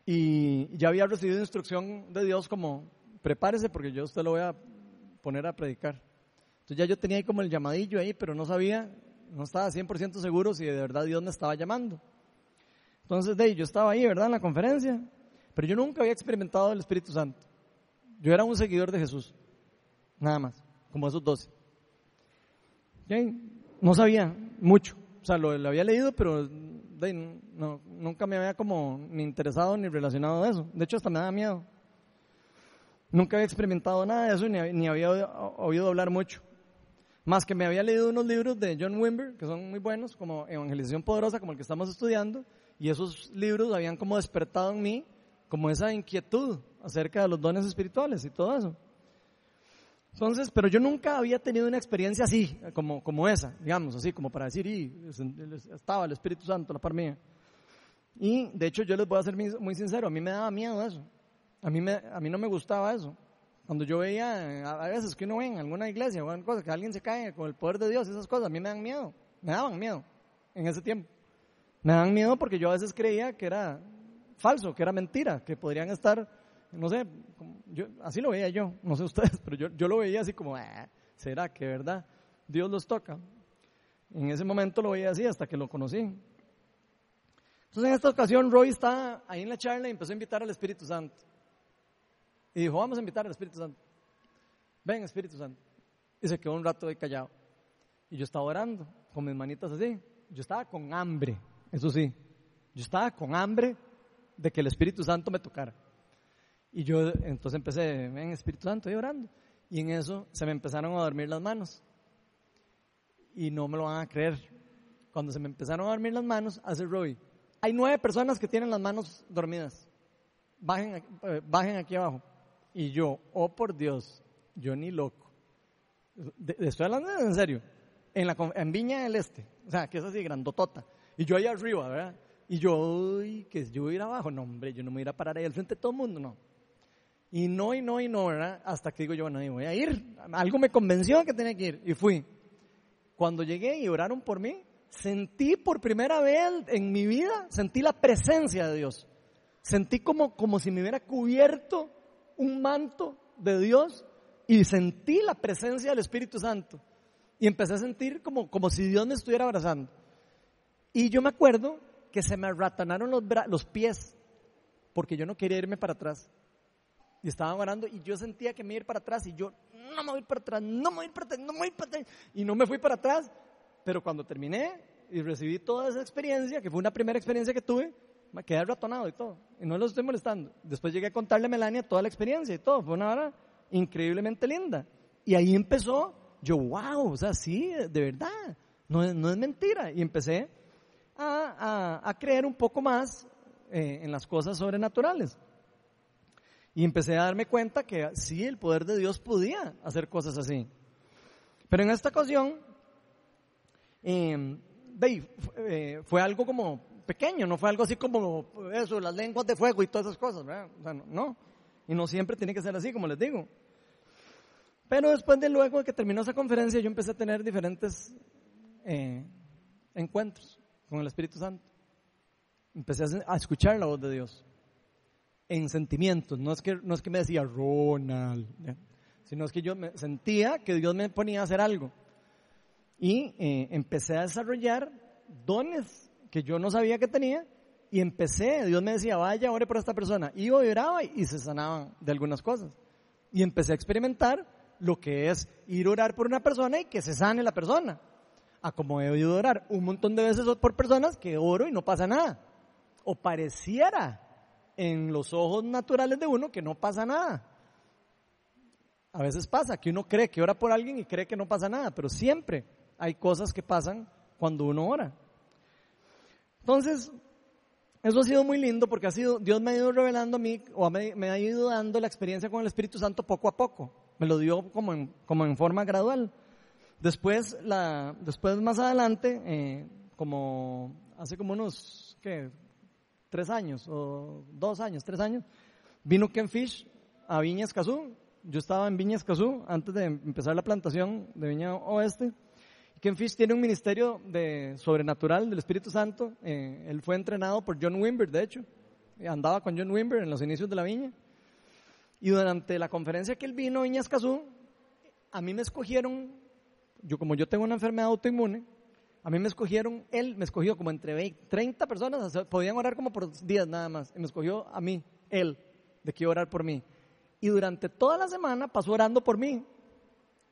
Y ya había recibido instrucción de Dios como, prepárese porque yo usted lo voy a poner a predicar. Entonces ya yo tenía ahí como el llamadillo ahí, pero no sabía, no estaba 100% seguro si de verdad Dios me estaba llamando. Entonces de ahí, yo estaba ahí, ¿verdad? En la conferencia, pero yo nunca había experimentado el Espíritu Santo. Yo era un seguidor de Jesús nada más, como esos doce. No sabía mucho, o sea, lo, había leído, pero no, nunca me había como ni interesado ni relacionado de eso. De hecho, hasta me daba miedo. Nunca había experimentado nada de eso ni, ni había oído hablar mucho. Más que me había leído unos libros de John Wimber, que son muy buenos, como Evangelización Poderosa, como el que estamos estudiando, y esos libros habían como despertado en mí como esa inquietud acerca de los dones espirituales y todo eso. Entonces, pero yo nunca había tenido una experiencia así, como, como esa, digamos, así, como para decir, y estaba el Espíritu Santo, la par mía. Y de hecho, yo les voy a ser muy sincero, a mí me daba miedo eso. A mí, me, a mí no me gustaba eso. Cuando yo veía, a veces que uno ve en alguna iglesia o alguna cosa, que alguien se cae con el poder de Dios, esas cosas, a mí me dan miedo. Me daban miedo en ese tiempo. Me daban miedo porque yo a veces creía que era falso, que era mentira, que podrían estar no sé, yo, así lo veía yo, no sé ustedes, pero yo, yo lo veía así como, "Ah, ¿será que verdad Dios los toca? En ese momento lo veía así hasta que lo conocí. Entonces en esta ocasión Roy estaba ahí en la charla y empezó a invitar al Espíritu Santo. Y dijo, vamos a invitar al Espíritu Santo. Ven Espíritu Santo. Y se quedó un rato ahí callado. Y yo estaba orando con mis manitas así. Yo estaba con hambre, eso sí. Yo estaba con hambre de que el Espíritu Santo me tocara. Y yo entonces empecé, ven Espíritu Santo, y orando. Y en eso se me empezaron a dormir las manos. Y no me lo van a creer. Cuando se me empezaron a dormir las manos, hace Roy. Hay nueve personas que tienen las manos dormidas. Bajen, eh, bajen aquí abajo. Y yo, oh por Dios, yo ni loco. De- estoy hablando en serio. En, la, en Viña del Este. O sea, que es así, grandotota. Y yo ahí arriba, ¿verdad? Y yo, uy, que yo voy a ir abajo. No, hombre, yo no me voy a parar ahí al frente de todo el mundo, no. Y no, y no, y no, ¿verdad? Hasta que digo yo, bueno, voy a ir. Algo me convenció que tenía que ir. Y fui. Cuando llegué y oraron por mí, sentí por primera vez en mi vida, sentí la presencia de Dios. Sentí como, como si me hubiera cubierto un manto de Dios y sentí la presencia del Espíritu Santo. Y empecé a sentir como, como si Dios me estuviera abrazando. Y yo me acuerdo que se me arratanaron los, los pies porque yo no quería irme para atrás. Y estaban orando y yo sentía que me iba a ir para atrás y yo no me voy para atrás, no me voy para atrás, no me voy para atrás. Y no me fui para atrás. Pero cuando terminé y recibí toda esa experiencia, que fue una primera experiencia que tuve, me quedé ratonado y todo. Y no lo estoy molestando. Después llegué a contarle a Melania toda la experiencia y todo. Fue una hora increíblemente linda. Y ahí empezó, yo, wow, o sea, sí, de verdad, no no es mentira. Y empecé a, a- a creer un poco más eh, en las cosas sobrenaturales. Y empecé a darme cuenta que sí, el poder de Dios podía hacer cosas así. Pero en esta ocasión, ve, eh, fue algo como pequeño, no fue algo así como eso, las lenguas de fuego y todas esas cosas, no. Y no siempre tiene que ser así, como les digo. Pero después de luego que terminó esa conferencia, yo empecé a tener diferentes eh, encuentros con el Espíritu Santo. Empecé a escuchar la voz de Dios en sentimientos. No es que, no es que me decía Ronald, sino es que yo me sentía que Dios me ponía a hacer algo. Y eh, empecé a desarrollar dones que yo no sabía que tenía. Y empecé, Dios me decía, vaya, ore por esta persona. Y yo oraba y se sanaban de algunas cosas. Y empecé a experimentar lo que es ir a orar por una persona y que se sane la persona. A como he oído orar un montón de veces por personas que oro y no pasa nada. O pareciera en los ojos naturales de uno que no pasa nada. A veces pasa que uno cree que ora por alguien y cree que no pasa nada, pero siempre hay cosas que pasan cuando uno ora. Entonces, eso ha sido muy lindo porque ha sido, Dios me ha ido revelando a mí, o me, me ha ido dando la experiencia con el Espíritu Santo poco a poco. Me lo dio como en, como en forma gradual. Después, la, después más adelante, eh, como hace como unos, ¿qué? Tres años, o dos años, tres años, vino Ken Fish a Viña Escazú. Yo estaba en Viña Escazú antes de empezar la plantación de Viña Oeste. Ken Fish tiene un ministerio de sobrenatural del Espíritu Santo. Eh, él fue entrenado por John Wimber, de hecho. Andaba con John Wimber en los inicios de la viña. Y durante la conferencia que él vino a Viña Escazú, a mí me escogieron, yo como yo tengo una enfermedad autoinmune, a mí me escogieron, él me escogió como entre 20, 30 personas, podían orar como por días nada más. Y me escogió a mí, él, de que iba a orar por mí. Y durante toda la semana pasó orando por mí.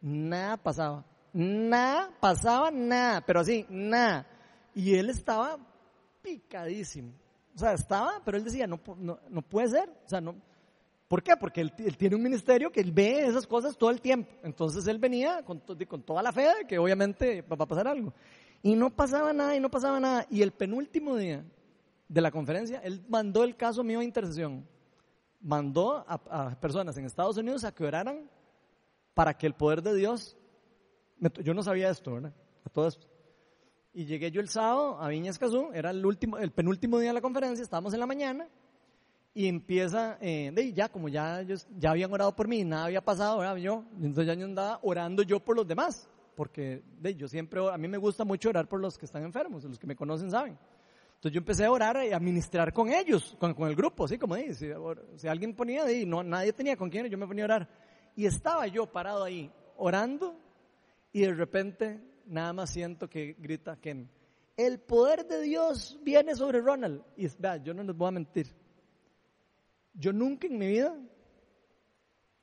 Nada pasaba. Nada pasaba, nada. Pero así, nada. Y él estaba picadísimo. O sea, estaba, pero él decía, no, no, no puede ser. O sea, no. ¿Por qué? Porque él, tiene un ministerio que él ve esas cosas todo el tiempo. Entonces él venía con, con toda la fe de que obviamente va a pasar algo. Y no pasaba nada, y no pasaba nada. Y el penúltimo día de la conferencia, él mandó el caso mío a intercesión. Mandó a, a personas en Estados Unidos a que oraran para que el poder de Dios, yo no sabía esto, ¿verdad? A todo esto. Y llegué yo el sábado a Viña Escazú, era el, último, el penúltimo día de la conferencia, estábamos en la mañana, y empieza, eh, ya como ya, ya habían orado por mí, nada había pasado, ¿verdad? Yo, entonces ya yo andaba orando yo por los demás, porque de, yo siempre, a mí me gusta mucho orar por los que están enfermos, los que me conocen saben. Entonces yo empecé a orar y a ministrar con ellos, con, con el grupo, así como dice. Si, si, alguien ponía ahí, no, nadie tenía con quién, yo me ponía a orar. Y estaba yo parado ahí, orando, y de repente nada más siento que grita Ken. El poder de Dios viene sobre Ronald. Y vea, yo no les voy a mentir. Yo nunca en mi vida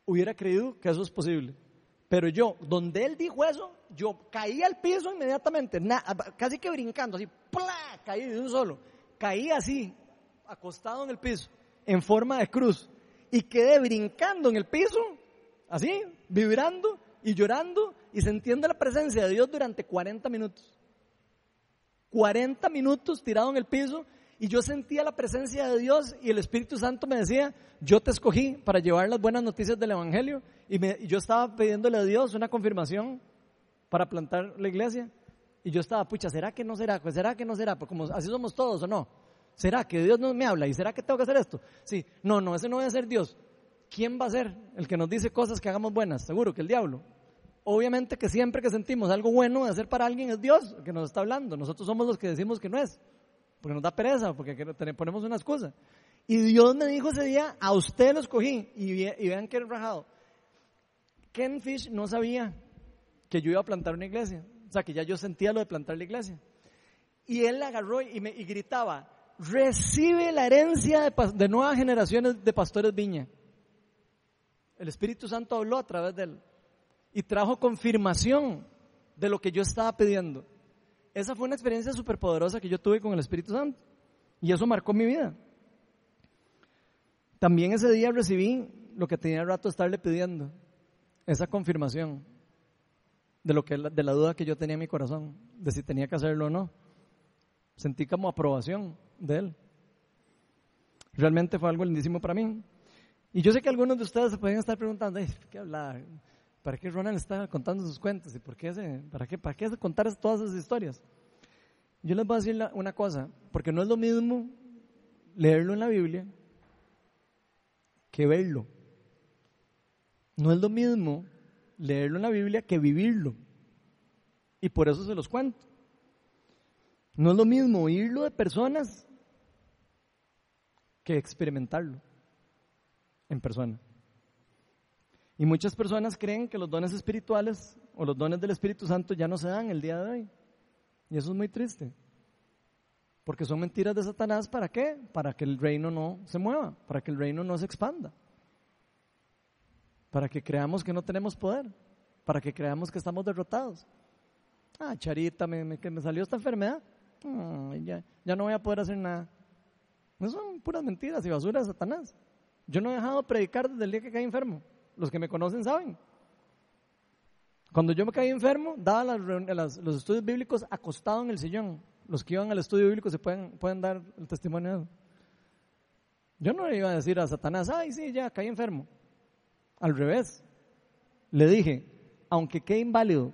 hubiera creído que eso es posible. Pero yo, donde él dijo eso, yo caí al piso inmediatamente, casi que brincando, así, ¡plá! caí de un solo. Caí así, acostado en el piso, en forma de cruz. Y quedé brincando en el piso, así, vibrando y llorando y sintiendo la presencia de Dios durante 40 minutos. 40 minutos tirado en el piso y yo sentía la presencia de Dios y el Espíritu Santo me decía, yo te escogí para llevar las buenas noticias del Evangelio y, yo estaba pidiéndole a Dios una confirmación para plantar la iglesia y yo estaba, pucha, ¿será que no será? Pues será que no será, porque como así somos todos o no. ¿Será que Dios no me habla y será que tengo que hacer esto? Sí, no, no, ese no va a ser Dios. ¿Quién va a ser el que nos dice cosas que hagamos buenas? Seguro que el diablo. Obviamente que siempre que sentimos algo bueno de hacer para alguien es Dios que nos está hablando. Nosotros somos los que decimos que no es porque nos da pereza, porque ponemos una excusa. Y Dios me dijo ese día, a usted lo escogí. Y, vean que rajado. Ken Fish no sabía que yo iba a plantar una iglesia. O sea, que ya yo sentía lo de plantar la iglesia. Y él agarró y, me, gritaba, recibe la herencia de, de nuevas generaciones de pastores viña. El Espíritu Santo habló a través de él y trajo confirmación de lo que yo estaba pidiendo. Esa fue una experiencia súper poderosa que yo tuve con el Espíritu Santo. Y eso marcó mi vida. También ese día recibí lo que tenía rato estarle pidiendo, esa confirmación de, lo que, de la duda que yo tenía en mi corazón, de si tenía que hacerlo o no. Sentí como aprobación de él. Realmente fue algo lindísimo para mí. Y yo sé que algunos de ustedes se pueden estar preguntando, ¿qué hablar? ¿Para qué Ronald está contando sus cuentos? ¿Y por qué para, qué, para qué contar todas esas historias? Yo les voy a decir una cosa, porque no es lo mismo leerlo en la Biblia que verlo. No es lo mismo leerlo en la Biblia que vivirlo. Y por eso se los cuento. No es lo mismo oírlo de personas que experimentarlo en persona. Y muchas personas creen que los dones espirituales o los dones del Espíritu Santo ya no se dan el día de hoy. Y eso es muy triste. Porque son mentiras de Satanás, ¿para qué? Para que el reino no se mueva, para que el reino no se expanda. Para que creamos que no tenemos poder, para que creamos que estamos derrotados. Ah, Charita, me, que me salió esta enfermedad, ya, ya no voy a poder hacer nada. No son puras mentiras y basura de Satanás. Yo no he dejado de predicar desde el día que caí enfermo. Los que me conocen saben. Cuando yo me caí enfermo, daba los estudios bíblicos acostado en el sillón. Los que iban al estudio bíblico se pueden, pueden dar el testimonio Yo no le iba a decir a Satanás, ay, sí, ya, caí enfermo. Al revés. Le dije, aunque quede inválido,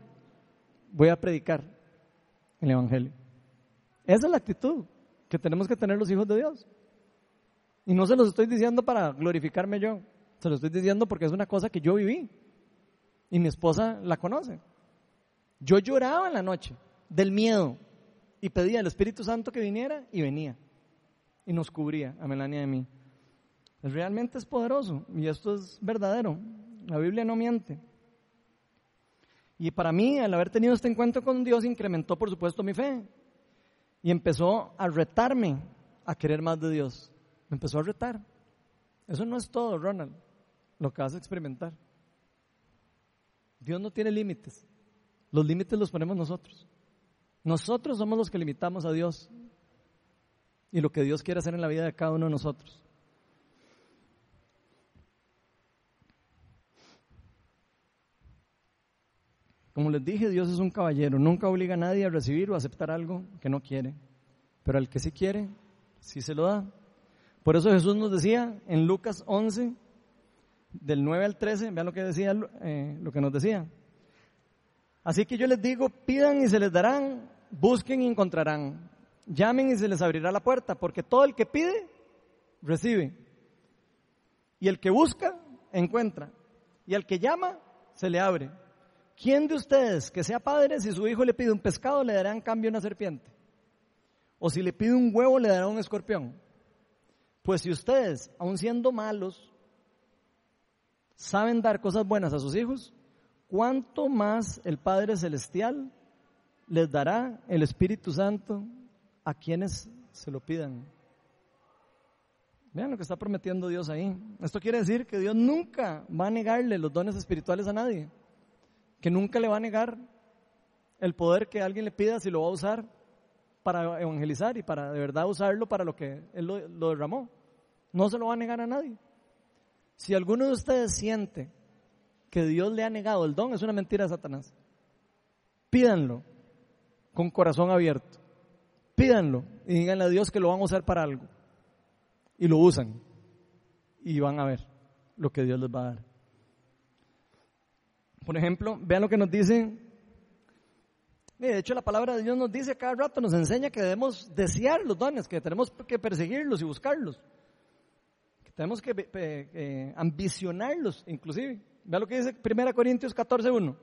voy a predicar el Evangelio. Esa es la actitud que tenemos que tener los hijos de Dios. Y no se los estoy diciendo para glorificarme yo. Se lo estoy diciendo porque es una cosa que yo viví. Y mi esposa la conoce. Yo lloraba en la noche del miedo y pedía al Espíritu Santo que viniera y venía. Y nos cubría a Melania y a mí. Realmente es poderoso y esto es verdadero. La Biblia no miente. Y para mí, al haber tenido este encuentro con Dios, incrementó, por supuesto, mi fe. Y empezó a retarme a querer más de Dios. Me empezó a retar. Eso no es todo, Ronald lo que vas a experimentar. Dios no tiene límites. Los límites los ponemos nosotros. Nosotros somos los que limitamos a Dios y lo que Dios quiere hacer en la vida de cada uno de nosotros. Como les dije, Dios es un caballero, nunca obliga a nadie a recibir o aceptar algo que no quiere, pero al que sí quiere, sí se lo da. Por eso Jesús nos decía en Lucas 11, del 9 al 13, vean lo que decía, eh, lo que nos decía. Así que yo les digo, pidan y se les darán, busquen y encontrarán, llamen y se les abrirá la puerta, porque todo el que pide, recibe. Y el que busca, encuentra. Y al que llama, se le abre. ¿Quién de ustedes que sea padre, si su hijo le pide un pescado, le dará en cambio una serpiente? O si le pide un huevo, le dará un escorpión. Pues si ustedes, aun siendo malos, saben dar cosas buenas a sus hijos, ¿cuánto más el Padre Celestial les dará el Espíritu Santo a quienes se lo pidan? Vean lo que está prometiendo Dios ahí. Esto quiere decir que Dios nunca va a negarle los dones espirituales a nadie. Que nunca le va a negar el poder que alguien le pida si lo va a usar para evangelizar y para de verdad usarlo para lo que Él lo, lo derramó. No se lo va a negar a nadie. Si alguno de ustedes siente que Dios le ha negado el don, es una mentira de Satanás. Pídanlo con corazón abierto. Pídanlo y díganle a Dios que lo van a usar para algo y lo usan y van a ver lo que Dios les va a dar. Por ejemplo, vean lo que nos dice. De hecho, la palabra de Dios nos dice cada rato, nos enseña que debemos desear los dones, que tenemos que perseguirlos y buscarlos. Tenemos que eh, ambicionarlos, inclusive. Vean lo que dice 1 Corintios 14.1.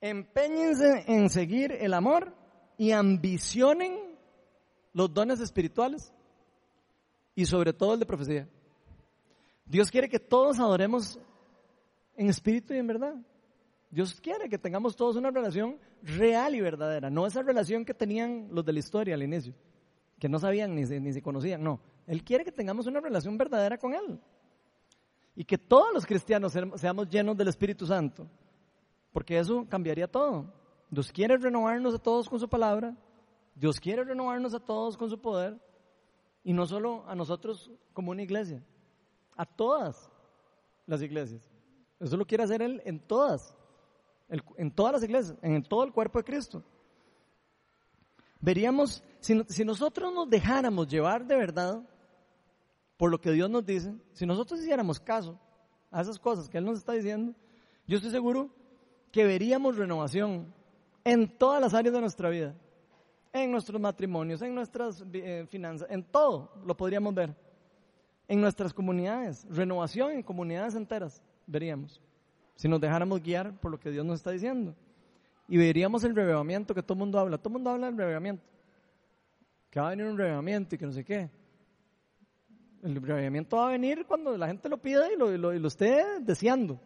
Empeñense en seguir el amor y ambicionen los dones espirituales y sobre todo el de profecía. Dios quiere que todos adoremos en espíritu y en verdad. Dios quiere que tengamos todos una relación real y verdadera, no esa relación que tenían los de la historia al inicio, que no sabían ni se, ni se conocían, no. Él quiere que tengamos una relación verdadera con Él. Y que todos los cristianos seamos llenos del Espíritu Santo, porque eso cambiaría todo. Dios quiere renovarnos a todos con su palabra, Dios quiere renovarnos a todos con su poder, y no solo a nosotros como una iglesia, a todas las iglesias. Eso lo quiere hacer Él en todas, en todas las iglesias, en todo el cuerpo de Cristo. Veríamos, si, nosotros nos dejáramos llevar de verdad por lo que Dios nos dice, si nosotros hiciéramos caso a esas cosas que Él nos está diciendo, yo estoy seguro que veríamos renovación en todas las áreas de nuestra vida en nuestros matrimonios, en nuestras eh, finanzas, en todo lo podríamos ver. En nuestras comunidades, renovación en comunidades enteras, veríamos. Si nos dejáramos guiar por lo que Dios nos está diciendo. Y veríamos el revivamiento que todo el mundo habla. Todo el mundo habla del revivamiento. Que va a venir un revivamiento y que no sé qué. El revivamiento va a venir cuando la gente lo pida y lo, y lo esté deseando.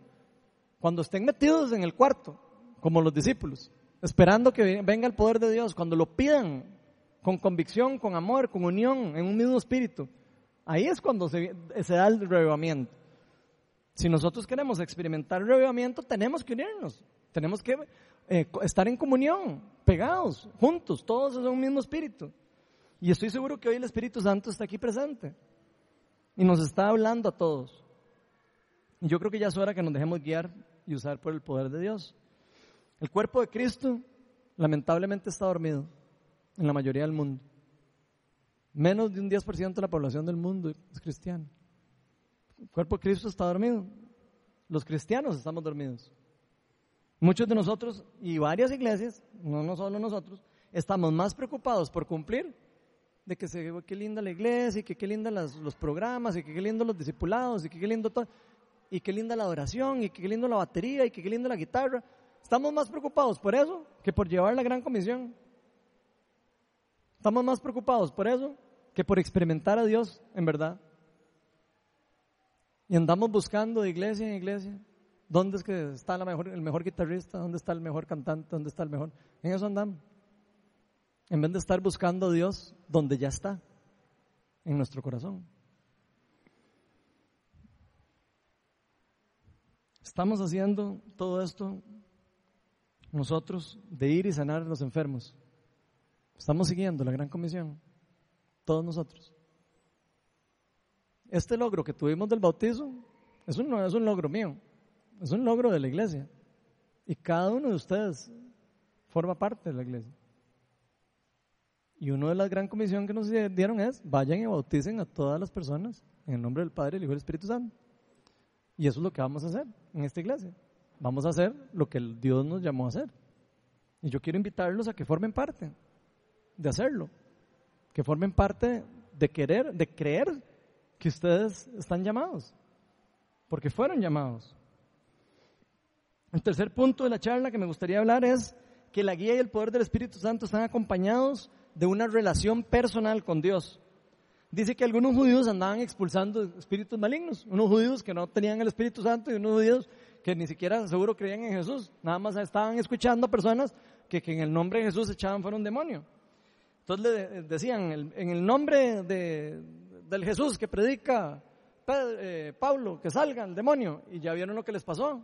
Cuando estén metidos en el cuarto, como los discípulos esperando que venga el poder de Dios, cuando lo pidan con convicción, con amor, con unión, en un mismo espíritu, ahí es cuando se, da el revivamiento. Si nosotros queremos experimentar el revivamiento, tenemos que unirnos, tenemos que eh, estar en comunión, pegados, juntos, todos en un mismo espíritu. Y estoy seguro que hoy el Espíritu Santo está aquí presente y nos está hablando a todos. Y yo creo que ya es hora que nos dejemos guiar y usar por el poder de Dios. El cuerpo de Cristo lamentablemente está dormido en la mayoría del mundo. Menos de un 10% de la población del mundo es cristiano. El cuerpo de Cristo está dormido. Los cristianos estamos dormidos. Muchos de nosotros y varias iglesias, no, no solo nosotros, estamos más preocupados por cumplir de que se, qué linda la iglesia y que qué linda los programas y que qué lindo los discipulados y que qué lindo todo y qué linda la adoración y que qué lindo la batería y que qué lindo la guitarra. Estamos más preocupados por eso que por llevar la gran comisión. Estamos más preocupados por eso que por experimentar a Dios en verdad. Y andamos buscando de iglesia en iglesia. ¿Dónde es que está la mejor, el mejor guitarrista? ¿Dónde está el mejor cantante? ¿Dónde está el mejor? En eso andamos. En vez de estar buscando a Dios donde ya está, en nuestro corazón. Estamos haciendo todo esto nosotros de ir y sanar a los enfermos. Estamos siguiendo la gran comisión, todos nosotros. Este logro que tuvimos del bautizo es un, es un logro mío, es un logro de la iglesia. Y cada uno de ustedes forma parte de la iglesia. Y una de las gran comisión que nos dieron es, vayan y bauticen a todas las personas en el nombre del Padre, el Hijo y el Espíritu Santo. Y eso es lo que vamos a hacer en esta iglesia. Vamos a hacer lo que Dios nos llamó a hacer. Y yo quiero invitarlos a que formen parte de hacerlo, que formen parte de querer, de creer que ustedes están llamados, porque fueron llamados. El tercer punto de la charla que me gustaría hablar es que la guía y el poder del Espíritu Santo están acompañados de una relación personal con Dios. Dice que algunos judíos andaban expulsando espíritus malignos, unos judíos que no tenían el Espíritu Santo y unos judíos que ni siquiera seguro creían en Jesús, nada más estaban escuchando personas que, que en el nombre de Jesús echaban fuera un demonio. Entonces le decían, en el nombre de, del Jesús que predica eh, Pablo, que salga el demonio, y ya vieron lo que les pasó.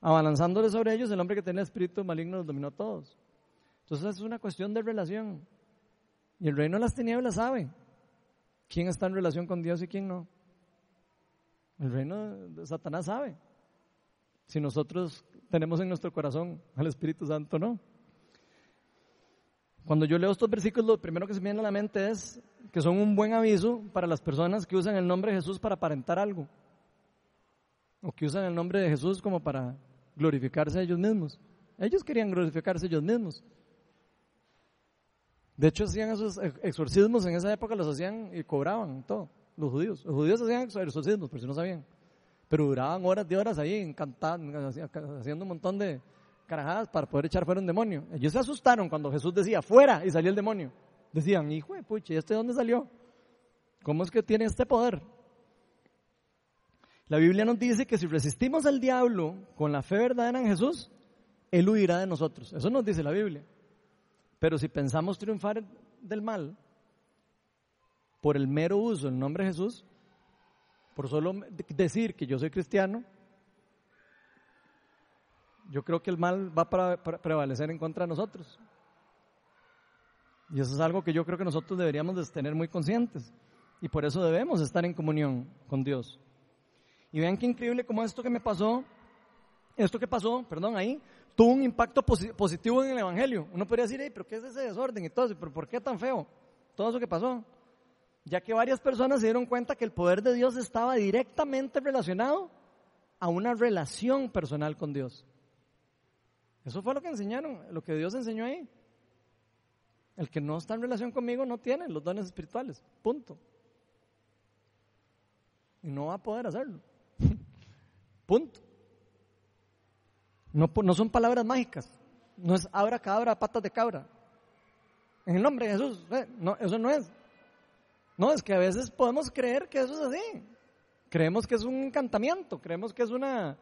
Abalanzándole sobre ellos, el hombre que tenía espíritu maligno los dominó a todos. Entonces es una cuestión de relación. Y el reino de las tinieblas sabe quién está en relación con Dios y quién no. El reino de Satanás sabe si nosotros tenemos en nuestro corazón al Espíritu Santo no. Cuando yo leo estos versículos, lo primero que se me viene a la mente es que son un buen aviso para las personas que usan el nombre de Jesús para aparentar algo. O que usan el nombre de Jesús como para glorificarse a ellos mismos. Ellos querían glorificarse ellos mismos. De hecho, hacían esos exorcismos en esa época, los hacían y cobraban todo, los judíos. Los judíos hacían exorcismos, por si no sabían. Pero duraban horas de horas ahí encantando, haciendo un montón de carajadas para poder echar fuera un demonio. Ellos se asustaron cuando Jesús decía, fuera, y salió el demonio. Decían, hijo de pucha, ¿y este de dónde salió? ¿Cómo es que tiene este poder? La Biblia nos dice que si resistimos al diablo con la fe verdadera en Jesús, Él huirá de nosotros. Eso nos dice la Biblia. Pero si pensamos triunfar del mal por el mero uso del nombre de Jesús, por solo decir que yo soy cristiano, yo creo que el mal va a prevalecer en contra de nosotros. Y eso es algo que yo creo que nosotros deberíamos de tener muy conscientes. Y por eso debemos estar en comunión con Dios. Y vean qué increíble como esto que me pasó, esto que pasó, perdón, ahí, tuvo un impacto positivo en el Evangelio. Uno podría decir, pero ¿qué es ese desorden y eso? ¿Pero por qué tan feo? Todo eso que pasó. Ya que varias personas se dieron cuenta que el poder de Dios estaba directamente relacionado a una relación personal con Dios. Eso fue lo que enseñaron, lo que Dios enseñó ahí. El que no está en relación conmigo no tiene los dones espirituales. Punto. Y no va a poder hacerlo. Punto. No, son palabras mágicas. No es abra cabra, patas de cabra. En el nombre de Jesús. No, eso no es. No, es que a veces podemos creer que eso es así. Creemos que es un encantamiento, creemos que es una,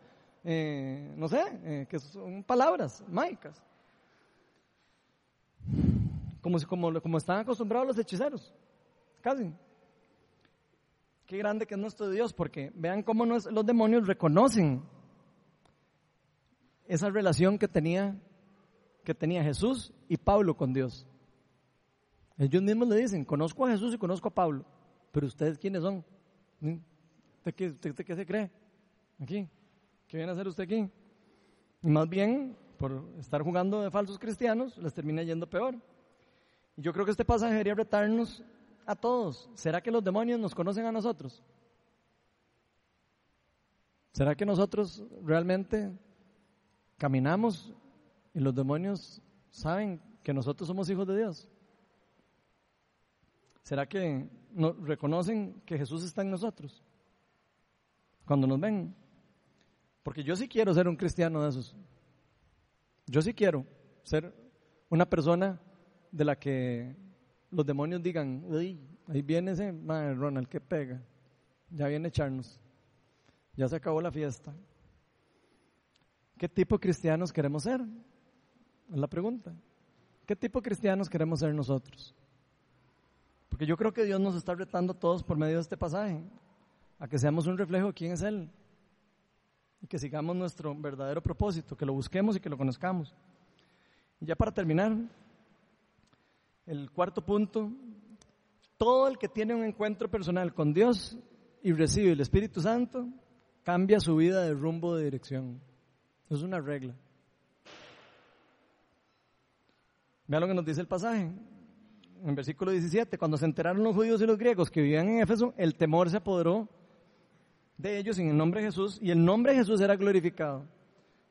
eh, no sé, eh, que son palabras mágicas. Como, como, como están acostumbrados los hechiceros, casi. Qué grande que es nuestro Dios, porque vean cómo los demonios reconocen esa relación que tenía, que tenía Jesús y Pablo con Dios. Ellos mismos le dicen, conozco a Jesús y conozco a Pablo, pero ustedes quiénes son? ¿Usted qué, qué se cree? Aquí. ¿Qué viene a hacer usted aquí? Y más bien, por estar jugando de falsos cristianos, les termina yendo peor. Y yo creo que este pasaje debería retarnos a todos. ¿Será que los demonios nos conocen a nosotros? ¿Será que nosotros realmente caminamos y los demonios saben que nosotros somos hijos de Dios? ¿Será que nos reconocen que Jesús está en nosotros? Cuando nos ven. Porque yo sí quiero ser un cristiano de esos. Yo sí quiero ser una persona de la que los demonios digan, ahí viene ese madre Ronald que pega, ya viene a echarnos, ya se acabó la fiesta. ¿Qué tipo de cristianos queremos ser? Es la pregunta. ¿Qué tipo de cristianos queremos ser nosotros? Porque yo creo que Dios nos está retando a todos por medio de este pasaje, a que seamos un reflejo de quién es Él y que sigamos nuestro verdadero propósito, que lo busquemos y que lo conozcamos. Y ya para terminar, el cuarto punto, todo el que tiene un encuentro personal con Dios y recibe el Espíritu Santo, cambia su vida de rumbo de dirección. Es una regla. Vea lo que nos dice el pasaje. En versículo 17, cuando se enteraron los judíos y los griegos que vivían en Éfeso, el temor se apoderó de ellos en el nombre de Jesús y el nombre de Jesús era glorificado.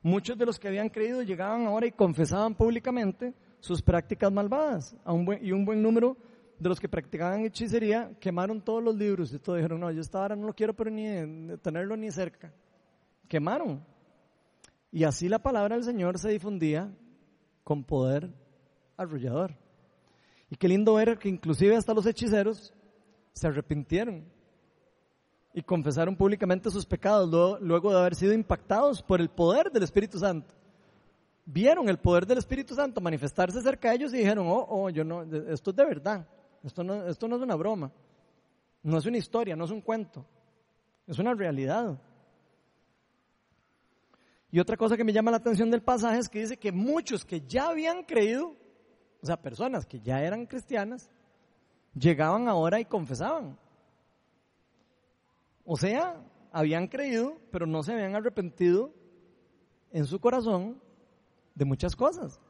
Muchos de los que habían creído llegaban ahora y confesaban públicamente sus prácticas malvadas. y un buen número de los que practicaban hechicería quemaron todos los libros y todos dijeron, no, yo esta ahora no lo quiero pero ni tenerlo ni cerca. Quemaron. Y así la palabra del Señor se difundía con poder arrollador. Y qué lindo ver que inclusive hasta los hechiceros se arrepintieron y confesaron públicamente sus pecados luego, luego de haber sido impactados por el poder del Espíritu Santo. Vieron el poder del Espíritu Santo manifestarse cerca de ellos y dijeron, oh, oh, yo no, esto es de verdad, esto no, esto no es una broma, no es una historia, no es un cuento, es una realidad. Y otra cosa que me llama la atención del pasaje es que dice que muchos que ya habían creído, o sea, personas que ya eran cristianas, llegaban ahora y confesaban. O sea, habían creído, pero no se habían arrepentido en su corazón de muchas cosas.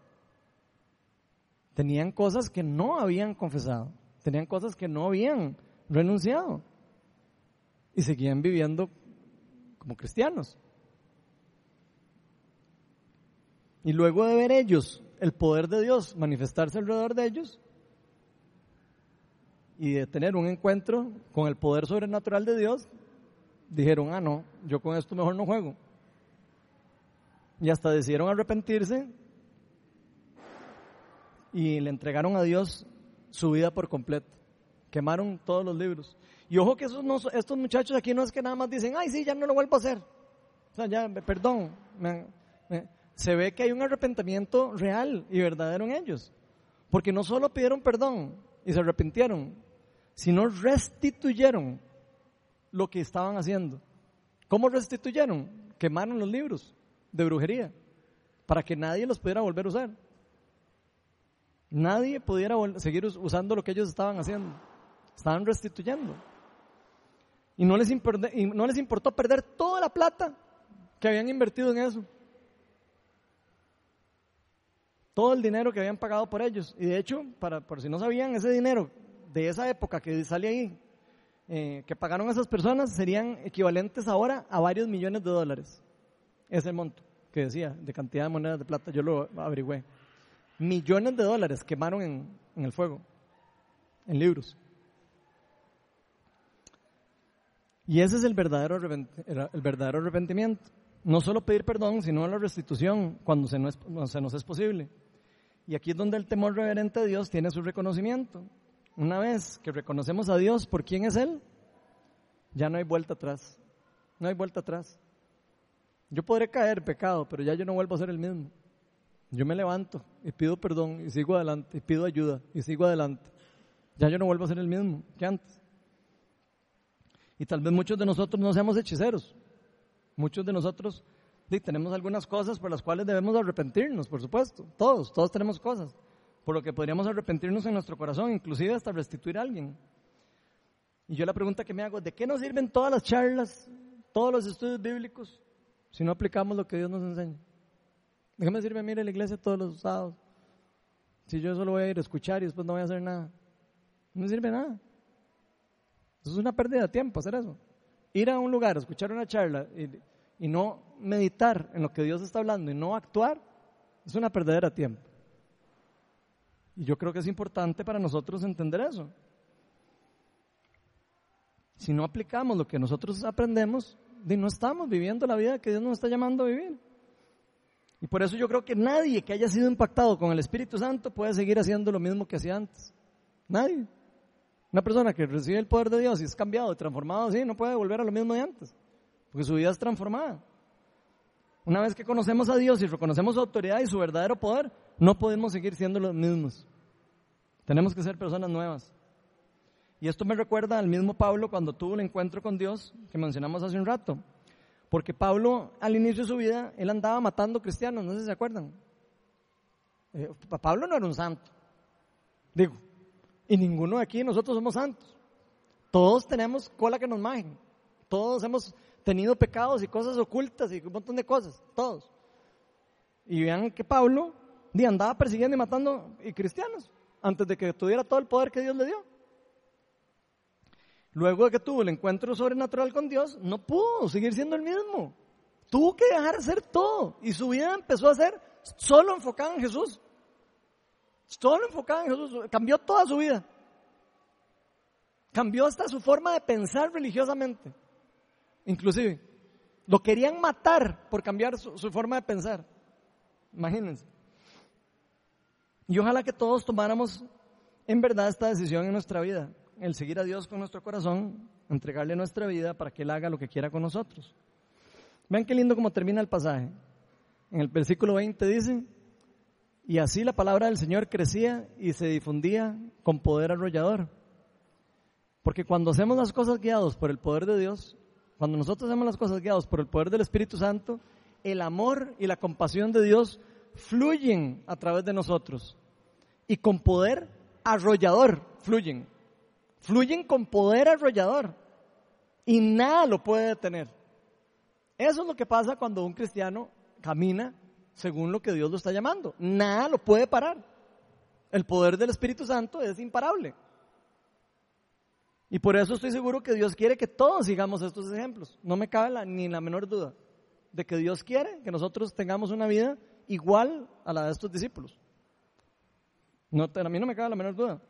Tenían cosas que no habían confesado, tenían cosas que no habían renunciado y seguían viviendo como cristianos. Y luego de ver ellos el poder de Dios manifestarse alrededor de ellos y de tener un encuentro con el poder sobrenatural de Dios, dijeron, ah, no, yo con esto mejor no juego. Y hasta decidieron arrepentirse y le entregaron a Dios su vida por completo. Quemaron todos los libros. Y ojo que esos estos muchachos aquí no es que nada más dicen, ay, sí, ya no lo vuelvo a hacer. O sea, ya, perdón. Se ve que hay un arrepentimiento real y verdadero en ellos. Porque no solo pidieron perdón y se arrepintieron, sino restituyeron lo que estaban haciendo. ¿Cómo restituyeron? Quemaron los libros de brujería para que nadie los pudiera volver a usar. Nadie pudiera seguir usando lo que ellos estaban haciendo. Estaban restituyendo. Y no les, importó, perder toda la plata que habían invertido en eso. Todo el dinero que habían pagado por ellos. Y de hecho, para, por si no sabían, ese dinero de esa época que sale ahí, eh, que pagaron esas personas serían equivalentes ahora a varios millones de dólares. Ese monto que decía, de cantidad de monedas de plata, yo lo averigüé. Millones de dólares quemaron en, el fuego, en libros. Y ese es el verdadero, el verdadero arrepentimiento. No solo pedir perdón, sino la restitución cuando se, se nos es posible. Y aquí es donde el temor reverente de Dios tiene su reconocimiento. Una vez que reconocemos a Dios por quién es Él, ya no hay vuelta atrás. No hay vuelta atrás. Yo podré caer pecado, pero ya yo no vuelvo a ser el mismo. Yo me levanto y pido perdón y sigo adelante y pido ayuda y sigo adelante. Ya yo no vuelvo a ser el mismo que antes. Y tal vez muchos de nosotros no seamos hechiceros. Muchos de nosotros tenemos algunas cosas por las cuales debemos arrepentirnos, por supuesto. Todos, todos tenemos cosas por lo que podríamos arrepentirnos en nuestro corazón, inclusive hasta restituir a alguien. Y yo la pregunta que me hago, ¿de qué nos sirven todas las charlas, todos los estudios bíblicos, si no aplicamos lo que Dios nos enseña? ¿De qué me sirve ir a la iglesia todos los sábados? Si yo solo voy a ir a escuchar y después no voy a hacer nada. No me sirve nada. Eso es una pérdida de tiempo hacer eso. Ir a un lugar, escuchar una charla y, y no meditar en lo que Dios está hablando y no actuar, es una perdedera de tiempo. Y yo creo que es importante para nosotros entender eso. Si no aplicamos lo que nosotros aprendemos, no estamos viviendo la vida que Dios nos está llamando a vivir. Y por eso yo creo que nadie que haya sido impactado con el Espíritu Santo puede seguir haciendo lo mismo que hacía antes. Nadie. Una persona que recibe el poder de Dios y es cambiado, transformado así, no puede volver a lo mismo de antes, porque su vida es transformada. Una vez que conocemos a Dios y reconocemos su autoridad y su verdadero poder, no podemos seguir siendo los mismos. Tenemos que ser personas nuevas. Y esto me recuerda al mismo Pablo cuando tuvo el encuentro con Dios que mencionamos hace un rato. Porque Pablo, al inicio de su vida, él andaba matando cristianos, no sé si se acuerdan. Eh, Pablo no era un santo. Digo, y ninguno de aquí nosotros somos santos. Todos tenemos cola que nos majen. Todos hemos tenido pecados y cosas ocultas y un montón de cosas. Todos. Y vean que Pablo andaba persiguiendo y matando y cristianos antes de que tuviera todo el poder que Dios le dio. Luego de que tuvo el encuentro sobrenatural con Dios, no pudo seguir siendo el mismo. Tuvo que dejar de ser todo y su vida empezó a ser solo enfocada en Jesús. Solo enfocada en Jesús. Cambió toda su vida. Cambió hasta su forma de pensar religiosamente. Inclusive, lo querían matar por cambiar su forma de pensar. Imagínense. Y ojalá que todos tomáramos en verdad esta decisión en nuestra vida, el seguir a Dios con nuestro corazón, entregarle nuestra vida para que Él haga lo que quiera con nosotros. Vean qué lindo cómo termina el pasaje. En el versículo 20 dice, y así la palabra del Señor crecía y se difundía con poder arrollador. Porque cuando hacemos las cosas guiados por el poder de Dios, cuando nosotros hacemos las cosas guiados por el poder del Espíritu Santo, el amor y la compasión de Dios fluyen a través de nosotros. Y con poder arrollador fluyen. Fluyen con poder arrollador. Y nada lo puede detener. Eso es lo que pasa cuando un cristiano camina según lo que Dios lo está llamando. Nada lo puede parar. El poder del Espíritu Santo es imparable. Y por eso estoy seguro que Dios quiere que todos sigamos estos ejemplos. No me cabe ni la menor duda de que Dios quiere que nosotros tengamos una vida igual a la de estos discípulos. No, a mí no me cabe la menor duda.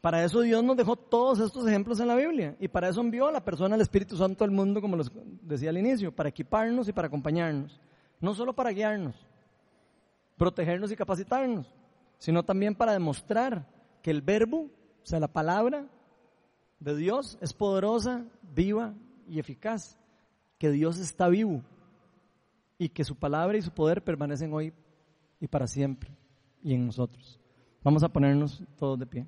Para eso Dios nos dejó todos estos ejemplos en la Biblia y para eso envió a la persona del Espíritu Santo al mundo, como les decía al inicio, para equiparnos y para acompañarnos. No solo para guiarnos, protegernos y capacitarnos, sino también para demostrar que el verbo, o sea, la palabra de Dios es poderosa, viva y eficaz, que Dios está vivo y que su palabra y su poder permanecen hoy y para siempre y en nosotros. Vamos a ponernos todos de pie.